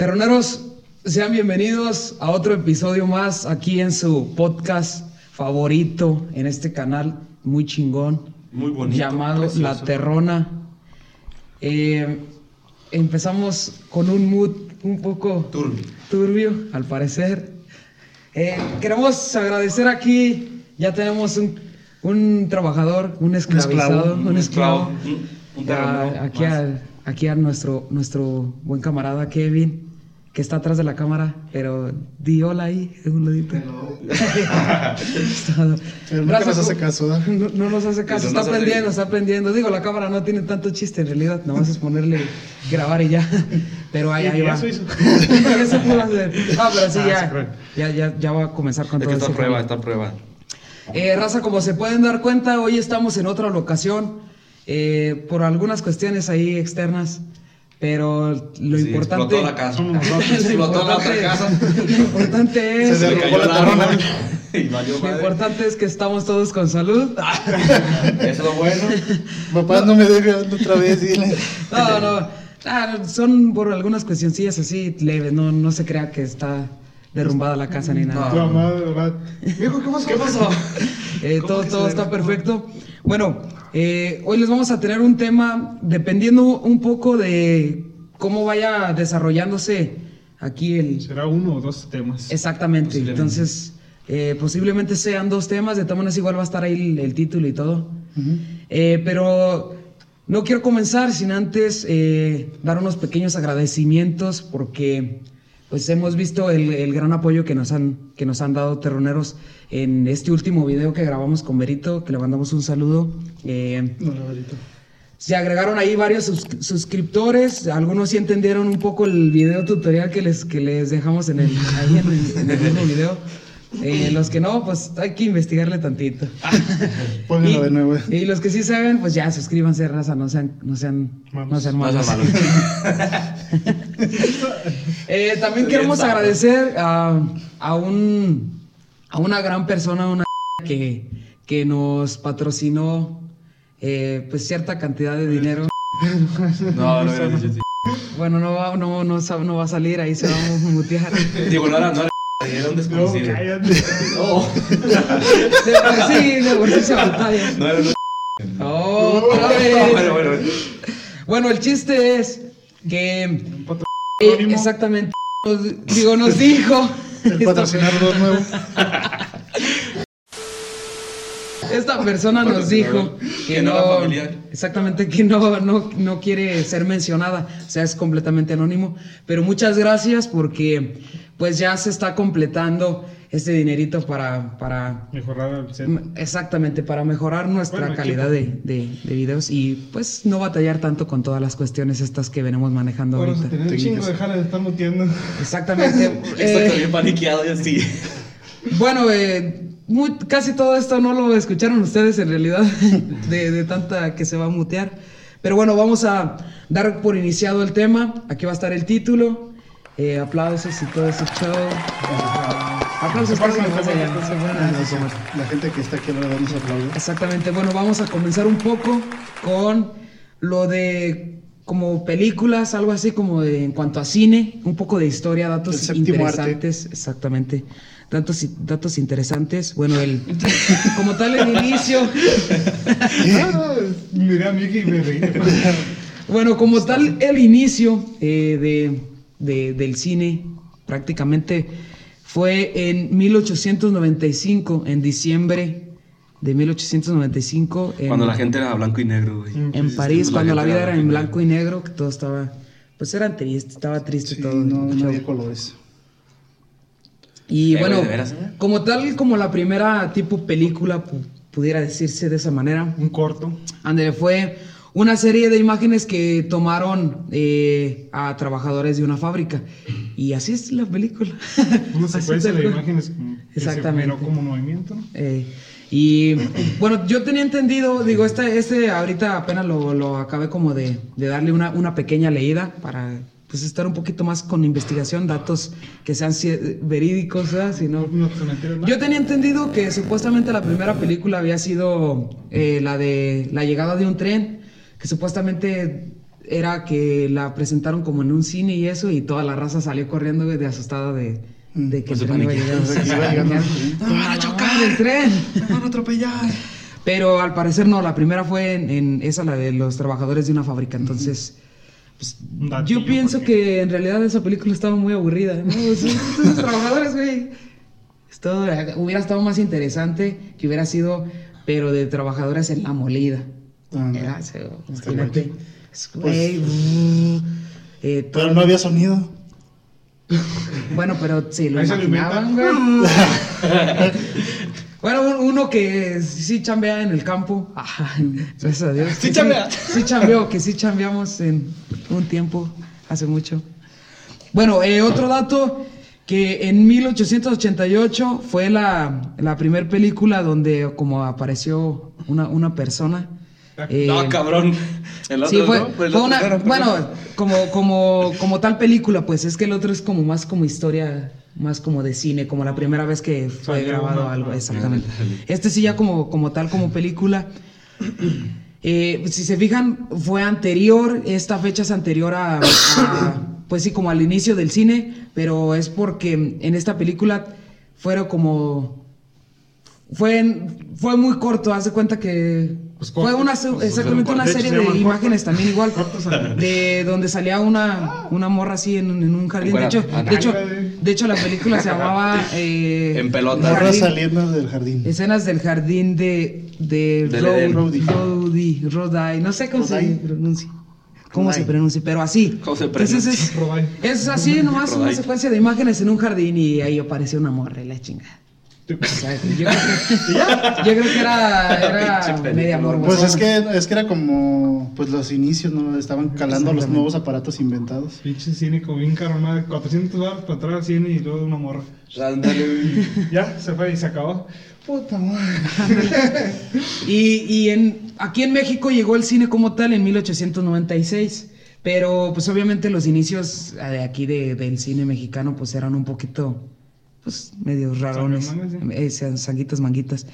Terroneros, sean bienvenidos a otro episodio más aquí en su podcast favorito en este canal muy chingón. Muy bonito, Llamado precioso. La Terrona. Eh, empezamos con un mood un poco Turbio. turbio, al parecer. Eh, queremos agradecer aquí, ya tenemos un, un trabajador, un esclavizado, un esclavo. Un, terreno aquí, más. a, aquí a nuestro, nuestro buen camarada Kevin, que está atrás de la cámara, pero di hola ahí, en un ladito. Pero Gracias nos hace caso, ¿verdad? No, no nos hace caso, está hace aprendiendo, está aprendiendo. Digo, la cámara no tiene tanto chiste en realidad, nomás es ponerle grabar y ya. Pero ahí, ahí Y va. eso hizo. Eso pudo hacer. Ah, pero sí, Ah, ya, ya, ya, ya va a comenzar con Es todo que está prueba, está prueba. Eh, raza, como se pueden dar cuenta, hoy estamos en otra locación eh, por algunas cuestiones ahí externas, pero lo Sí, importante. explotó la casa. Lo Explotó la otra casa. Lo importante es. Se cayó la Lo madre. importante es que estamos todos con salud. Eso es lo bueno. Papá, no me dejes otra vez, dile. No, no. ah, son por algunas cuestioncillas así leves. No, no se crea que está derrumbada la casa ni nada. Verdad. Viejo, ¿qué pasó? ¿Qué pasó? Eh, ¿Cómo todo todo está perfecto. Bueno, eh, hoy les vamos a tener un tema dependiendo un poco de cómo vaya desarrollándose aquí el... Será uno o dos temas. Exactamente. Posiblemente. Entonces, eh, posiblemente sean dos temas, de todas maneras igual va a estar ahí el, el título y todo. Eh, pero no quiero comenzar sin antes eh, dar unos pequeños agradecimientos porque pues hemos visto el, el gran apoyo que nos, han, que nos han dado terroneros en este último video que grabamos con Berito, que le mandamos un saludo. Eh, No, la verdad. se agregaron ahí varios sus- suscriptores, algunos sí entendieron un poco el video tutorial que les, que les dejamos en el, ahí en el, en el mismo video. Eh, los que no, pues hay que investigarle tantito. Pónganlo Y- de nuevo. Y los que sí saben, pues ya suscríbanse, raza, no sean, no sean, Malos. no sean No malos. Eh, también Bien queremos agradecer a, a un a una gran persona, una que, que nos patrocinó eh, pues cierta cantidad de dinero. No. Bueno, no va, no, no, sa- no va a salir, ahí se va a mutear. Digo, no era, no era, era un No, desconocido. cállate. No, De por sí, de por sí se batalla. no era un Otra vez. Bueno, bueno, bueno. Bueno, el chiste es que eh, exactamente nos- digo nos dijo El patrocinador nuevo. esta persona nos dijo que, Que no no, era familiar. exactamente que no, no, no quiere ser mencionada, o sea, es completamente anónimo, pero muchas gracias porque pues ya se está completando este dinerito para, para Mejorar el set. exactamente, para mejorar nuestra Bueno, calidad de, de, de videos y pues no batallar tanto con todas las cuestiones estas que venimos manejando a ahorita. tener un chingo de jale de estar muteando. Exactamente. Estoy Eh, también paniqueado y así. bueno, eh, muy- casi todo esto no lo escucharon ustedes en realidad, de, de tanta que se va a mutear. Pero bueno, vamos a dar por iniciado el tema. Aquí va a estar el título. Eh, aplausos y todo ese show. Aplausos pásame. se a. La gente que está aquí ahora damos aplausos. Exactamente. Bueno, vamos a comenzar un poco con lo de como películas, algo así como de, en cuanto a cine, un poco de historia, El datos arte. interesantes, exactamente. Datos, datos interesantes. Bueno, el como tal el inicio, Ah, Miré a Miki y me reí. bueno, como tal el inicio eh, de, de- del cine prácticamente fue en 1895, en diciembre de 1895. En, Cuando la gente era blanco y negro, güey. en París, cuando la vida era en blanco y negro, que todo estaba, pues era triste, estaba triste Sí, todo. no, no había colores. Y Eh, bueno, güey, ¿de veras, eh? como tal, como la primera tipo película, pu- pudiera decirse de esa manera, Un corto. André fue una serie de imágenes que tomaron eh, a trabajadores de una fábrica. Y así es la película. Una secuencia de imágenes que Exactamente. se como movimiento. ¿no? Eh, y bueno, yo tenía entendido, digo, este, este ahorita apenas lo, lo acabé como de, de darle una, una pequeña leída para pues estar un poquito más con investigación, datos que sean verídicos, ¿verdad? Si no, yo tenía entendido que supuestamente la primera película había sido eh, la de la llegada de un tren, que supuestamente era que la presentaron como en un cine y eso, y toda la raza salió corriendo güey, de asustada de, de que Pues el se tren iba a llegar. iba llegando. ¡No van a chocar el tren! ¡Me van a atropellar! Pero al parecer no, la primera fue en, en esa, la de los trabajadores de una fábrica. Entonces, pues, yo pienso porque- que en realidad esa película estaba muy aburrida. ¿no? Los trabajadores, güey. Esto, hubiera estado más interesante que hubiera sido, pero de trabajadores en la molida. Era, no. o sea, Está imagínate. bueno. Es, güey, uh, eh, todo- Pero no había sonido. Bueno, pero sí, lo se imaginaban, güey. Bueno, un- uno que sí chambea en el campo. Gracias a Dios. Sí Que chambea. Sí chambeó, que sí chambeamos en un tiempo, hace mucho. Bueno, eh, otro dato, que en 1888 fue la, la primer película donde como apareció una, una persona. Eh, no, cabrón. El otro, Sí, fue, ¿no? Pues fue una, bueno, como, como, como tal película, pues es que el otro es como más como historia, más como de cine, como la primera vez que fue grabado una- algo, ah, exactamente. Este sí ya como, como tal, como película. Eh, si se fijan, fue anterior, esta fecha es anterior a, a, pues sí, como al inicio del cine, pero es porque en esta película fueron como fue, en- fue muy corto, haz de cuenta que Pues fue una pues, exactamente una de serie se de imágenes también igual de donde salía una, una morra así en, un- en un jardín. De hecho, de hecho, de la película se llamaba eh, En pelota. Jardín- Morras saliendo del jardín. Escenas del jardín de de Del Ro- Edén. Rhodey. Rhodey, Rhodey, no sé cómo se pronuncia. ¿Cómo se pronuncia? Pero así. ¿Cómo se Entonces pronuncia? es, así nomás una secuencia de imágenes en un jardín y ahí apareció una morra y la chingada. Yo, creo que, yo creo que era, era media Pues morbosona. es que, es que era como pues los inicios, ¿no? Estaban calando los nuevos aparatos inventados. Pinche cínico, bien caro, ¿no? 400 dólares para entrar al cine y luego una morra. Ándale. Ya, se fue y se acabó. Puta madre. Y, y en, aquí en México llegó el cine como tal en 1896. Pero pues obviamente los inicios eh, de aquí de- del cine mexicano pues eran un poquito pues medio rarones. Sanguimangas, Eh, sean sanguitas manguitas.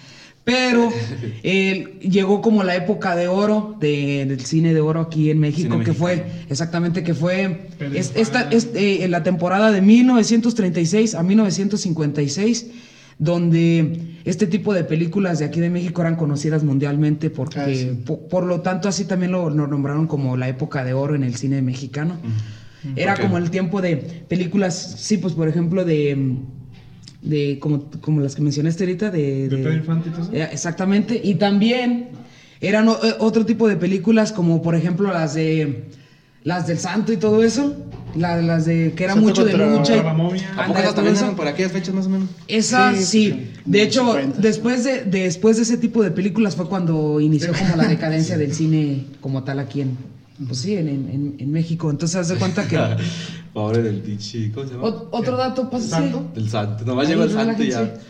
Pero eh, llegó como la época de oro de- del cine de oro aquí en México, Cine que fue exactamente que fue es- esta, es- eh, en la temporada de 1936 a 1956 donde este tipo de películas de aquí de México eran conocidas mundialmente porque Ah, sí. por, lo tanto así también lo, lo nombraron como la época de oro en el cine mexicano. Era como el tiempo de películas, sí, pues por ejemplo de de como, como las que mencionaste ahorita de, ¿De Pedro Infante y todo eso? Eh, exactamente y también eran o- eh, otro tipo de películas como por ejemplo las de las del santo y todo eso la- las de que era Santo mucho de lucha y- la momia. ¿A poco Ándale, esas también eso. eran por aquellas fechas más o menos? esa Sí, sí, sí, de hecho 50. después de después de ese tipo de películas fue cuando inició como la decadencia del cine como tal aquí en pues sí en, en- en México entonces haz de cuenta que Pobre del Tichi. ¿Cómo se llama? Ot- otro dato pásase ¿Santo? Del santo. Nomás llegó el santo y relájense. ya.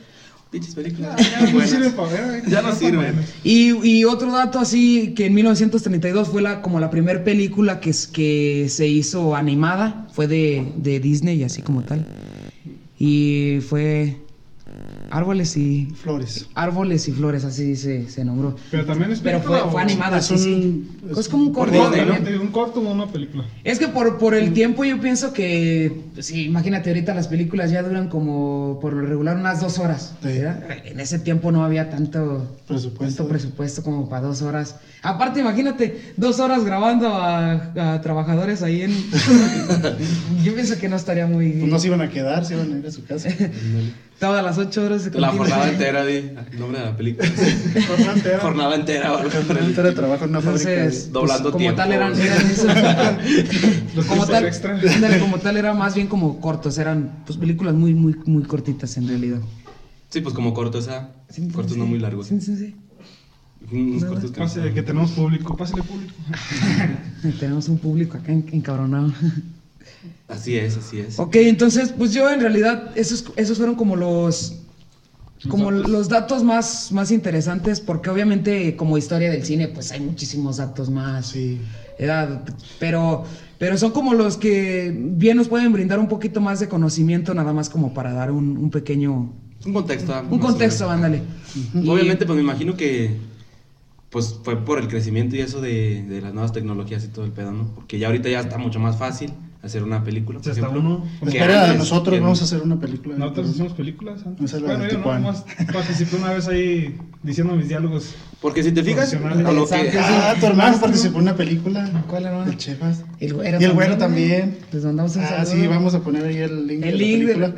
Pinches películas. Ya no buenas. sirve para ver, Ya no están sirve. buenas. Y, y otro dato así, que en 1932 fue la, como la primera película que, es- que se hizo animada, fue de, de Disney, así como tal. Y fue Árboles y... Flores. Árboles y Flores, así se, se nombró. Pero también es Pero película fue, fue animada, es sí, es Es como un corto. ¿Un corto o una película? Es que por, por el tiempo yo pienso que, sí, imagínate, ahorita las películas ya duran como por lo regular unas dos horas. Sí. En ese tiempo no había tanto Presupuesto. tanto presupuesto como para dos horas. Aparte, imagínate, dos horas grabando a, a trabajadores ahí en... yo pienso que no estaría muy... Pues no se iban a quedar, se iban a ir a su casa. Todas las ocho horas de La jornada entera, di. Nombre de la película. Jornada entera. Jornada entera Antes de trabajo en una fábrica. De- Doblando pues, como tiempo. tal eran, eran esos- Los como tal, extra. como tal era más bien como cortos, eran pues películas muy muy muy cortitas en realidad. Sí, pues como cortos, ¿ah? Sí, Cortos sí, no muy largos. Sí, sí, sí. Unos Nada. cortos que Pase, que tenemos público, pásale público. Tenemos un público acá en- encabronado. Así es, así es. Ok, entonces, pues yo en realidad, esos, esos fueron como los. Como datos. los datos más, más interesantes, porque obviamente, como historia del cine, pues hay muchísimos datos más. Sí. Era- pero, pero son como los que bien nos pueden brindar un poquito más de conocimiento, nada más como para dar un, un pequeño. Un contexto. ¿ah? Un contexto, ándale. Y- Obviamente, pues me imagino que pues fue por el crecimiento y eso de, de las nuevas tecnologías y todo el pedo, ¿no? Porque ya ahorita ya está mucho más fácil hacer una película. Por ejemplo, uno. que Espera, antes, nosotros que- vamos a hacer una película. Nosotros hicimos películas antes. La de Bueno, yo nomás participé una vez ahí diciendo mis diálogos. Porque si te fijas, a lo que... Ah, tu hermano participó en una película. ¿Cuál hermano? El Chevas. El güero Y el güero ¿no? también. Les mandamos un Ah, saludo. sí, vamos a poner ahí el link. El de link la de película. la,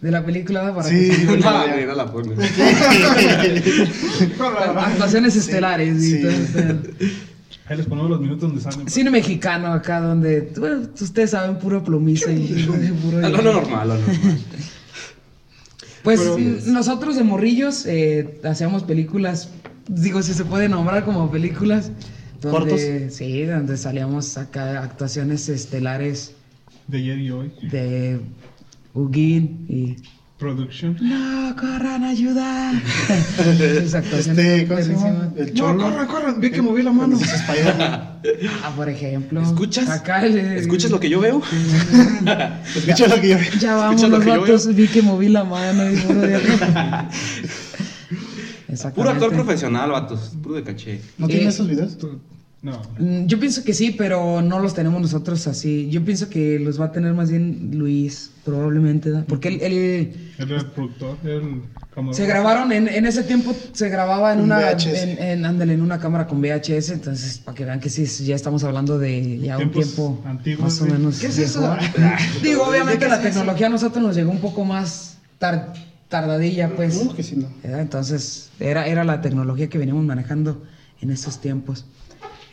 de la película ¿no? para Sí. que se- No, güey, no la pongo. Actuaciones estelares y Sí. Ahí les ponemos los minutos donde salen. Cine mexicano acá donde, bueno, ustedes saben, puro plomiza y puro... A lo normal, a lo normal. Pues Pero- n- nosotros de morrillos eh, hacíamos películas, digo, si se puede nombrar como películas, donde, sí, donde salíamos acá actuaciones estelares De ayer y hoy. de Huguín y... Production. ¡No, corran, ayuda! Este, ¿cómo se llama? El No, Cholo. corran, corran. Vi que moví la mano. Ah, por ejemplo. ¿Escuchas? Acá el- ¿Escuchas lo que yo veo? Escucha lo que yo Ya vamos, ¿Escuchas lo los vatos, vi que moví la mano y puro de. Puro actor profesional, vatos. Puro de caché. ¿No tiene Eh, esos videos? No. Mm, Yo pienso que sí, pero no los tenemos nosotros así. Yo pienso que los va a tener más bien Luis, probablemente, ¿da? porque él, él- era el productor. El se grabaron en, en ese tiempo se grababa en Un una VHS. en, en- ándale, en una cámara con VHS, entonces para que vean que sí ya estamos hablando de ya un tiempo antiguos, más o menos. ¿Qué es eso? Digo, obviamente la tecnología a nosotros nos llegó un poco más tar- tardadilla, pues. No, que sí, no. Entonces, era, era la tecnología que veníamos manejando en esos tiempos.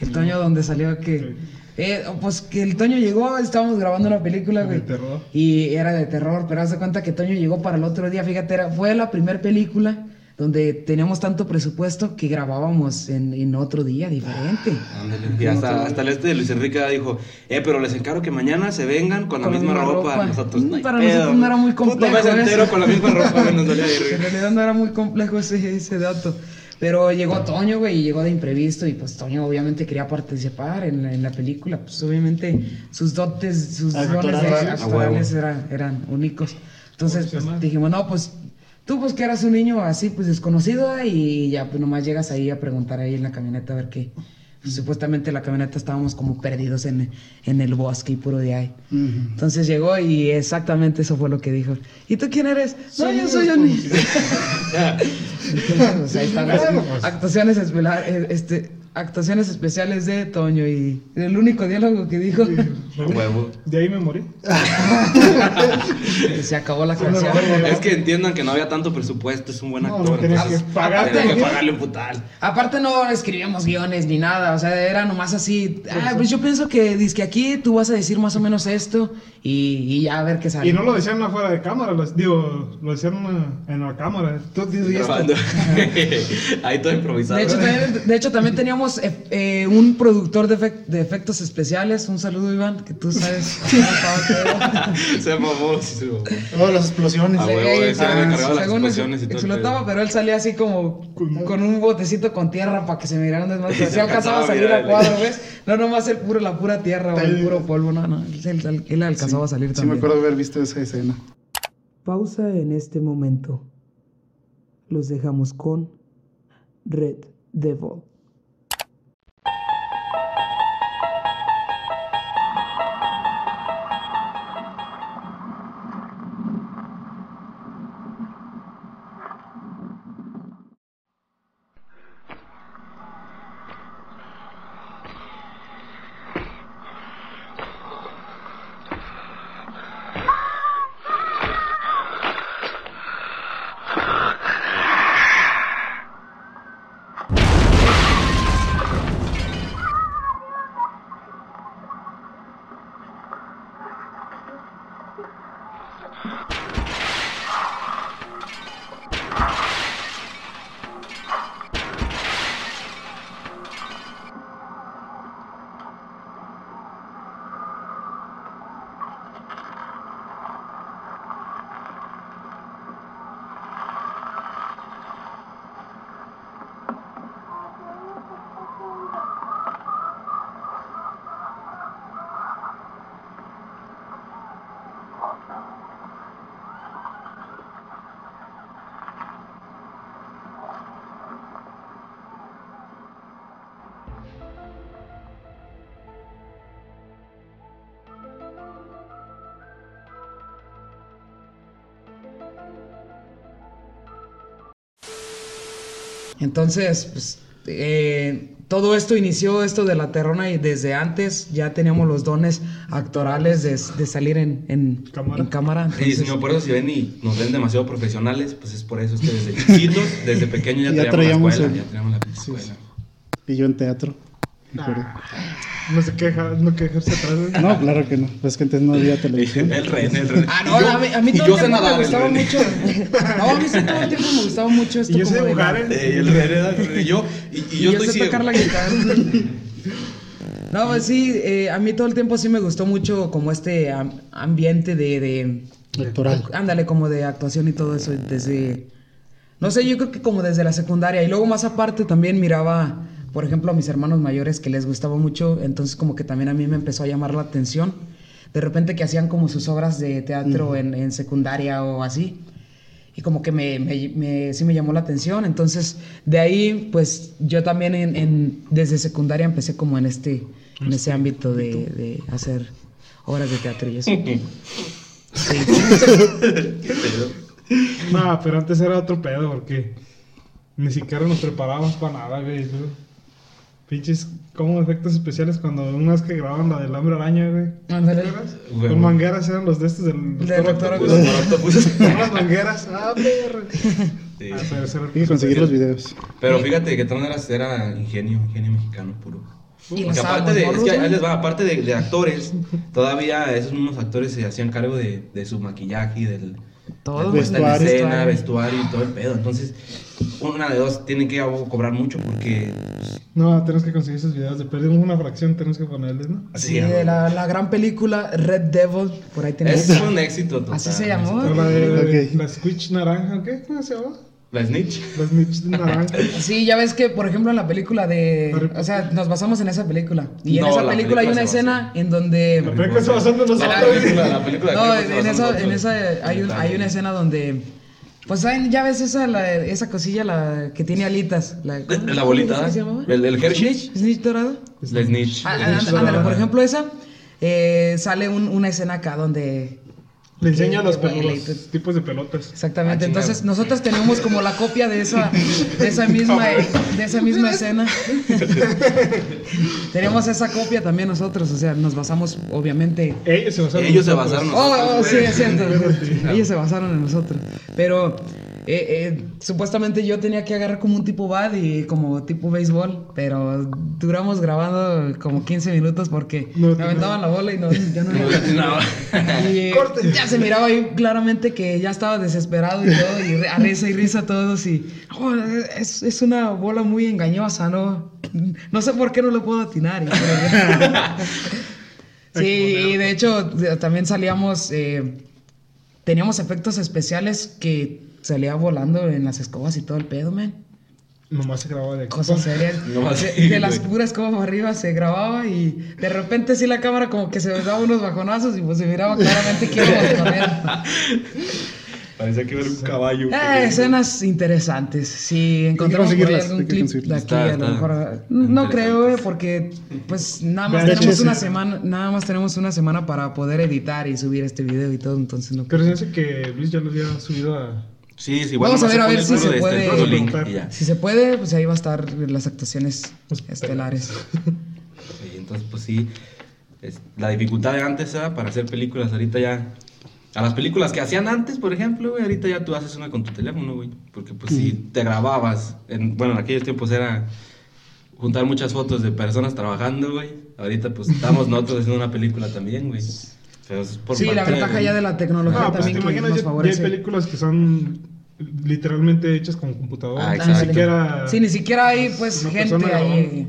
El Toño, donde salió que. eh, pues que el Toño llegó, estábamos grabando una película, De güey. terror. Y era de terror, pero haz de cuenta que Toño llegó para el otro día, fíjate, era, fue la primera película donde teníamos tanto presupuesto que grabábamos en, en otro día diferente. Ándale. Y hasta, hasta el este de Luis Enrique dijo, eh, pero les encargo que mañana se vengan con la Con la misma misma ropa. ropa. Nosotros, Mm, no para pedo. nosotros no era muy Puto complejo mes eso. entero con la misma ropa, nos dolía En realidad no era muy complejo ese, ese dato. Pero llegó Toño, güey, y llegó de imprevisto. Y pues Toño obviamente quería participar en la, en la película. Pues obviamente sus dotes, sus dones de A actorales huevo. eran, eran únicos. Entonces pues, dijimos, no, pues tú pues que eras un niño así, pues desconocido. Y ya pues nomás llegas ahí a preguntar ahí en la camioneta a ver qué. Pues, supuestamente en la camioneta estábamos como perdidos en, en el bosque y puro de ahí. Entonces llegó y exactamente eso fue lo que dijo. ¿Y tú quién eres? No, yo soy Johnny. Entonces, pues, ahí están las actuaciones, eh, este, actuaciones especiales de Toño y el único diálogo que dijo huevo. De ahí me morí. se acabó la canción. Es que entiendan que no había tanto presupuesto, es un buen actor. no entonces, que pagarle un putal. Aparte no escribíamos guiones ni nada, o sea, era nomás así, ah, pues yo pienso que que aquí tú vas a decir más o menos esto y, y ya a ver qué sale. Y no lo decían afuera de cámara, lo, digo, lo decían en, la cámara. Tú. Ahí todo improvisado. De hecho, también, de hecho, también teníamos eh, eh, un productor de, efec- de efectos especiales. Un saludo, Iván, que tú sabes. se mamó, sí se mamó. Oh, las explosiones. Ah, huevo, Eh, ah, las según explosiones y todo explotaba, pero él salía así como con un botecito con tierra para que se miraran desmadre. Y se alcanzaba a alcanzaba a salir a cuadro, ¿ves? No nomás el puro, la pura tierra o el puro polvo, no, no. Él, él- él alcanzaba a salir Sí, me también. acuerdo de haber visto esa escena. Pausa en este momento. Los dejamos con Red Devil. Entonces, pues, eh, todo esto inició, esto de la terrona, y desde antes ya teníamos los dones actorales de, de salir en, en Cámara. en cámara. Sí, entonces- señor, por eso si ven y nos ven demasiado profesionales, pues es por eso, es que desde chiquitos, desde pequeños ya, Ya traíamos, traíamos la el- escuela, ya traíamos la Sí, escuela. Y yo en teatro. Acuerdo. No se queja, no quejarse atrás. No, claro que no. Pues que antes no había televisión. El rey, el rey. Ah, no, yo- a mí, a mí todo el sé tiempo me gustaba rey. mucho. No, a mí sí todo el tiempo me gustaba mucho esto. Y yo sé de la- ¿eh? El rey el rey. Y yo, y, y Y yo yo estoy sé tocar la guitarra. No, pues sí, eh, a mí todo el tiempo sí me gustó mucho como este am- ambiente de, de... Electoral. Ándale, como de actuación y todo eso desde... No sé, yo creo que como desde la secundaria. Y luego más aparte también miraba, por ejemplo, a mis hermanos mayores que les gustaba mucho. Entonces como que también a mí me empezó a llamar la atención. De repente que hacían como sus obras de teatro en, en secundaria o así. Y como que me, me- me- sí me llamó la atención. Entonces, de ahí, pues yo también en, en- desde secundaria empecé como en este, en ese ámbito de, de hacer obras de teatro y eso. Sí. No, pero antes era otro pedo porque ni siquiera nos preparábamos para nada, güey. Pinches, como efectos especiales cuando una vez que grababan la del hambre araña, güey. Ándale. Con mangueras eran los de estos del Doctor. Con las mangueras. Ah, perro. Sí. Ah, pero el que conseguir los videos. Pero fíjate que también era, era ingenio, ingenio mexicano puro. Y Porque aparte de, es que ahí les va, aparte de, de actores, todavía esos mismos actores se hacían cargo de, de su maquillaje y del Todo, en vestuario. escena, vestuario y todo el pedo. Entonces, una de dos tienen que cobrar mucho porque No, tenemos que conseguir esos videos. De perdimos una fracción, tenemos que ponerles, ¿no? así Sí, de la, la gran película Red Devil, por ahí tenemos. es un éxito total. Así se llamó. La de Ok. la Switch naranja, ¿qué? ¿Cómo se llama? La Snitch. La Snitch naranja. Sí, ya ves que, por ejemplo, en la película de... Harry O sea, nos basamos en esa película. Y en No, esa la película hay película una escena en donde... La película se basó en nosotros. La película, la película. No, en esa, en esa hay, un- hay una escena donde... Pues ya ves esa, la- esa cosilla la que tiene alitas. La, ¿cómo- La cómo bolita, se llama? ¿El, el Hershey? Snitch, Snitch dorado. La Snitch. Ah, Snitch ándale, por ejemplo, esa eh, sale un- una escena acá donde Le enseña los, los tipos de pelotas. Exactamente. Ah. Entonces nosotros tenemos como la copia de esa, de esa misma, de esa misma escena. tenemos esa copia también nosotros. O sea, nos basamos, obviamente. Ellos se basaron en Ellos se nosotros. basaron en Oh, oh, sí, es cierto. Ellos se basaron en nosotros. Pero eh, eh, supuestamente yo tenía que agarrar como un tipo bad y como tipo béisbol. Pero duramos grabando como 15 minutos porque No, me aventaban la bola y no, ya no. No. Y eh, ya se miraba ahí claramente que ya estaba desesperado y todo, y a risa y risa todos. Y "Oh, es, es una bola muy engañosa, ¿no? No sé por qué no lo puedo atinar. y- sí, y de hecho también salíamos, eh, teníamos efectos especiales que salía volando en las escobas y todo el pedo, man. Nomás se grababa de. Cosas serias. Nomás de, sí, de las puras como arriba se grababa y de repente sí la cámara como que se daba unos bajonazos y pues se miraba claramente que íbamos con él. Parecía que era un caballo. Eh, escenas interesantes. Si encontramos por ahí algún clip de aquí, Está- a lo mejor. No creo, eh, porque pues nada más VHS. tenemos una semana, nada más tenemos una semana para poder editar y subir este video y todo, entonces no Pero se hace que Luis ya lo había subido a. Sí, sí, igual Vamos a ver, a ver el si se de este, puede- el puro link y ya. Si se puede, pues ahí va a estar las actuaciones estelares. Sí, entonces, pues sí, es- la dificultad de antes era para hacer películas, ahorita ya... A las películas que hacían antes, por ejemplo, güey, ahorita ya tú haces una con tu teléfono, güey. Porque pues sí, te grababas. En, bueno, en aquellos tiempos era juntar muchas fotos de personas trabajando, güey. Ahorita pues estamos nosotros haciendo una película también, güey. Pero es por Sí, la ventaja ya de la tecnología No, pues te también que nos ya, ya hay películas que son literalmente hechas con computadora. Ah, ni siquiera. Sí, ni siquiera hay pues gente ahí.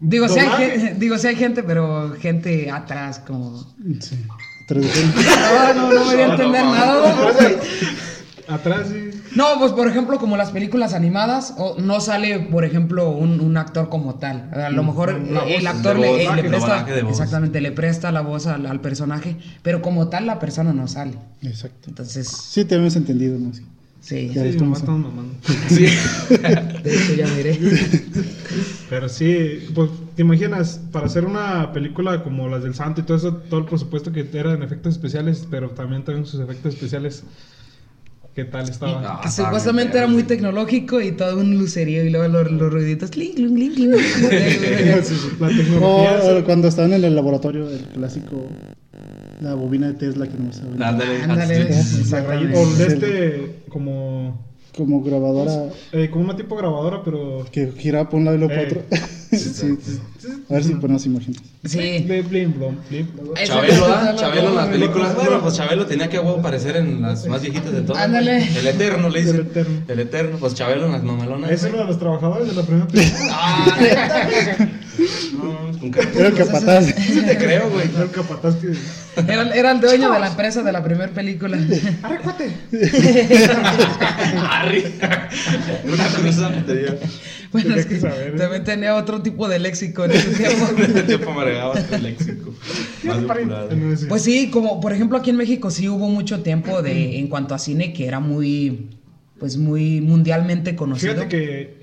Digo, sí hay, digo, sí hay gente, pero gente atrás como... Sí. No, no, no me voy a entender nada. Atrás, sí. No, pues por ejemplo, como las películas animadas, o no sale, por ejemplo, un, un actor como tal. A lo mejor la el actor le, voz, eh, le el presta, exactamente, le presta la voz al, al personaje, pero como tal la persona no sale. Exacto. Entonces, Sí, te habíamos entendido, ¿no? Sí. sí, Ya Sí, estamos mamando. Sí. de hecho ya miré. Pero sí, pues te imaginas, para hacer una película como las del Santo y todo eso, todo el presupuesto que era en efectos especiales, pero también tuvieron sus efectos especiales qué tal estaba. Ah, Que supuestamente era muy tecnológico y todo un lucerío y luego los, los ruiditos clink, clink, clink, clink. La O tecnología. cuando estaban en el laboratorio, el clásico, la bobina de Tesla que no sabe. Ándale, Ándale. O de este, como. Como grabadora Eh, como una tipo grabadora, pero. que giraba por un lado y luego para Eh. otro. sí, sí. A ver si ponemos imágenes. Sí. Blip, blip, blum, blip. Eso- Chabelo, ¿ah? Chabelo en las películas. Bueno, pues Chabelo tenía que aparecer en las más viejitas de todas. Ándale. El Eterno le dicen. El Eterno. El Eterno. Pues Chabelo en las mamalonas. Es uno de los trabajadores de la primera película. Ah. No, con cara- Era el capataz. Sí te creo, güey. El capataz que. Era, era el dueño de la empresa de la primera película. ¡Arre, cuate! Arri. Una putería. Bueno, es que saber, ¿eh? también tenía otro tipo de léxico en ese tiempo. En ese tiempo léxico. Más. Pues sí, como por ejemplo aquí en México sí hubo mucho tiempo de en cuanto a cine que era muy pues muy mundialmente conocido. Fíjate que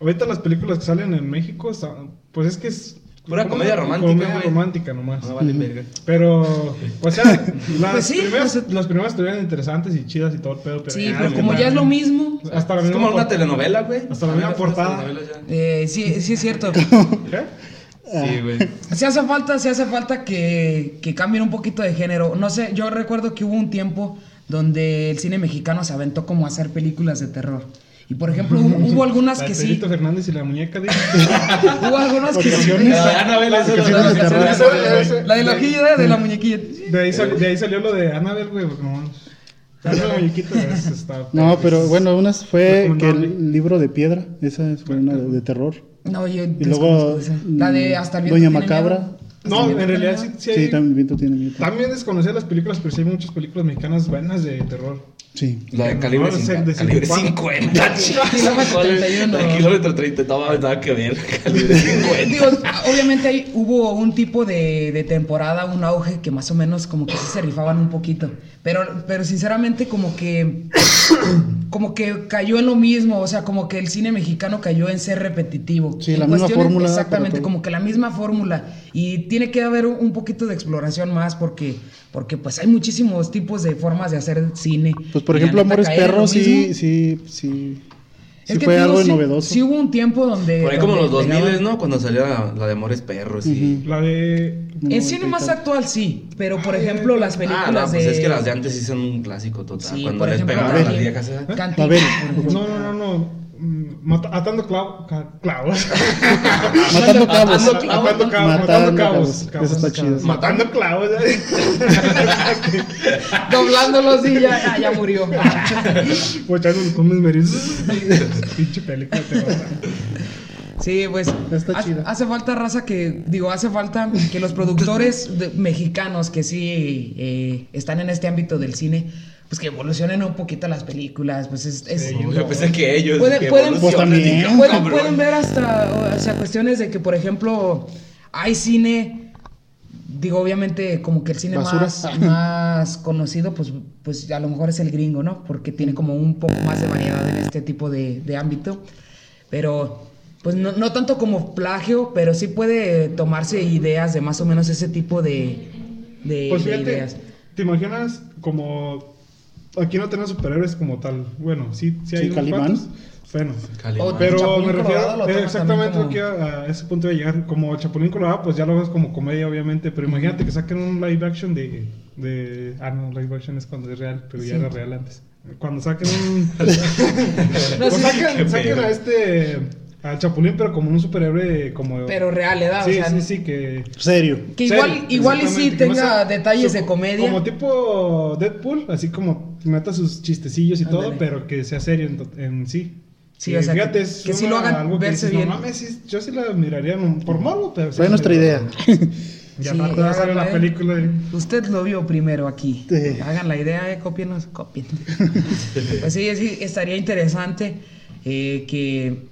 ahorita las películas que salen en México, pues es que es... Pura ¿cómo comedia se- romántica, Comedia romántica nomás. No vale verga. Pero, o sea, las, Pues sí, primeras, pues- las primeras estuvieron interesantes y chidas y todo el pedo, pero Sí, ya, pero como ya es lo mismo, Hasta la Es misma como una telenovela, güey. Hasta la misma portada. eh, sí, sí es cierto. ¿Qué? Sí, güey. Sí hace falta, sí hace falta que, que cambien un poquito de género. No sé, yo recuerdo que hubo un tiempo donde el cine mexicano se aventó como a hacer películas de terror. Y por ejemplo, hubo, hubo algunas La que de sí. Fernández y la muñeca de... Hubo algunas que sí. Vacaciones. La de es de La de la hojilla de la muñequilla. De ahí, sal- de ahí salió lo de Annabelle, güey. porque No, es-. No, pero bueno, unas fue que el libro de piedra, esa fue una de, de terror. No, yo Y luego. La de hasta el viento Doña tiene Macabra. miedo. No, en realidad sí, miedo. sí, hay- también Viento tiene miedo. También desconocía las películas, pero sí hay muchas películas mexicanas buenas de terror. Sí. La de calibre No, de 50. de Calibre 50. 50. Kilómetro 31. La de kilómetro 30. No nada que ver. Calibre 50. Digo, obviamente ahí hubo un tipo de, de temporada, un auge que más o menos como que sí se rifaban un poquito. Pero, pero sinceramente como que como que cayó en lo mismo, o sea, como que el cine mexicano cayó en ser repetitivo. Sí, En la misma fórmula Exactamente, como que la misma fórmula. Y tiene que haber un poquito de exploración más porque, porque pues hay muchísimos tipos de formas de hacer cine. Pues por ejemplo, Amores Perros sí, sí, sí. Es Sí que fue algo sí- novedoso. Sí hubo un tiempo donde... Por ahí como los 2000, pegaban- ¿no? Cuando salió la, la de Amores Perros y... La de... En cine más actual sí, pero por Ay, ejemplo las películas Ah, no, pues de... es que las de antes sí son un clásico total. Sí, Cuando por les ejemplo, pegaban las viejas, ¿eh? No, no, no, no. Mm, atando clavo- ca- clavos. Matando cabos. Matando clavos. Matando cabos. Matando cabos. cabos. Eso está chido. Matando clavos. Doblándolos y ya, ya, murió. Mochando con mis merizos. Pinche película te mata. Sí, pues Está ha- chido. hace falta raza que, digo, hace falta que los productores de- mexicanos que sí eh, están en este ámbito del cine, pues que evolucionen un poquito las películas, pues es... es- Sí, Yo pensé que ellos. Pueden- que pueden- Pues también. pueden, pueden ver hasta, o sea, cuestiones de que, por ejemplo, hay cine, digo, obviamente, como que el cine Basura. más, más conocido, pues, pues a lo mejor es el gringo, ¿no? Porque tiene como un poco más de variedad en este tipo de, de ámbito, pero... Pues no, no tanto como plagio, pero sí puede tomarse ideas de más o menos ese tipo de, de, Pues de ideas. ¿te imaginas como... Aquí no tenemos superhéroes como tal. Bueno, sí, sí hay Sí, Calimán. Bueno, Calimán. Pero Chapulín me refiero eh, exactamente que a, a ese punto de llegar. Como Chapulín Colorado, pues ya lo ves como comedia, obviamente. Pero imagínate que saquen un live action de. de ah, no, live action es cuando es real, pero ya era real antes. Cuando saquen un. No, pues sí, saquen, saquen a este. Al Chapulín, pero como un superhéroe. Como, Pero real, ¿verdad? Sí, o sea, sí, sí, que. Serio. Que Serio, igual, igual y sí que tenga sea detalles su- de comedia. Como tipo Deadpool, así como meta sus chistecillos y todo, pero que sea serio en, sí. Sí, o sea, que- fíjate, es que sí lo hagan algo que verse dices, bien. No mames, yo sí la miraría por malo, pero. sí Fue nuestra idea. Ya Sí, rato va a salir la ¿eh? película. de- Usted lo vio primero aquí. Sí. Hagan la idea, eh, cópienos, copien. pues sí, sí, estaría interesante eh, que,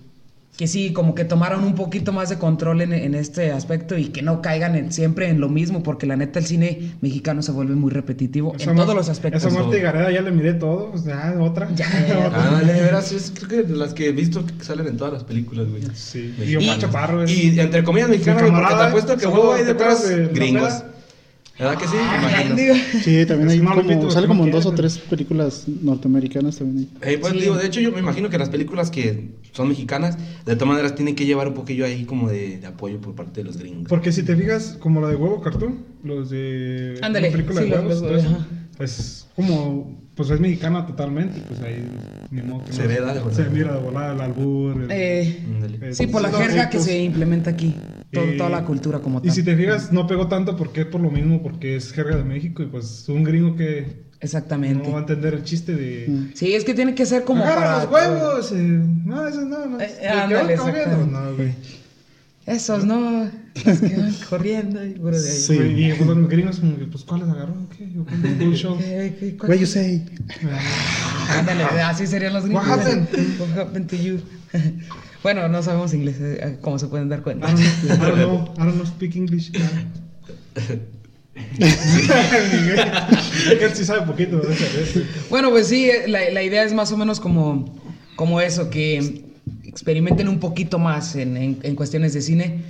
que sí, como que tomaran un poquito más de control en, en este aspecto y que no caigan en- siempre en lo mismo, porque la neta el cine mexicano se vuelve muy repetitivo en todos los aspectos. Esa Marta y Gareda ya le miré todo, pues ya, otra. Ya, ya, ya. Ah, de veras, es creo que de las que he visto que salen en todas las películas, güey. Sí. Y Chaparro, Y entre comillas Mi mexicanas, porque te apuesto que hubo hay ¿te acuerdas detrás de gringos. ¿Verdad que sí? Ah. Sí, también hay como, sale como en dos o tres películas norteamericanas también. Eh, pues Sí. digo, de hecho yo me imagino que las películas que son mexicanas, de todas maneras tienen que llevar un poquillo ahí como de, de apoyo por parte de los gringos. Porque si te fijas, como la de huevo cartoon, los de. Ándale, película sí, de los- huevos, los- ajá. es como. Pues es mexicana totalmente, pues ahí. Ni modo que Se no- ve, da de volada. Se mira de volada el albur. el- Eh, eh, sí, por la los jerga que se implementa aquí. To- Eh, toda la cultura como Y tal. si te fijas, no pegó tanto porque es por lo mismo, porque es jerga de México y pues un gringo que Exactamente. no va a entender el chiste de. Mm. Sí, es que tiene que ser como ¡Agarra para... los huevos! eh, no, eso no, no. Eh, ¿de qué ándale. No, güey. Esos, ¿no? Los que van corriendo y puro de ahí. Sí. Y pues, los gringos, como que, pues, ¿cuáles agarró? ¿Qué? Yo, ¿cuál es el show? ¿Qué- qué- cuál- Güey, you say. Ándale, así serían los gringos. What happened? What happened to you? bueno, no sabemos inglés, eh, como se pueden dar cuenta. I don't, know, I don't know, speak English. Él sí sabe poquito. Bueno, pues sí, eh, la, la idea es más o menos como, como eso, que experimenten un poquito más en, en- en cuestiones de cine.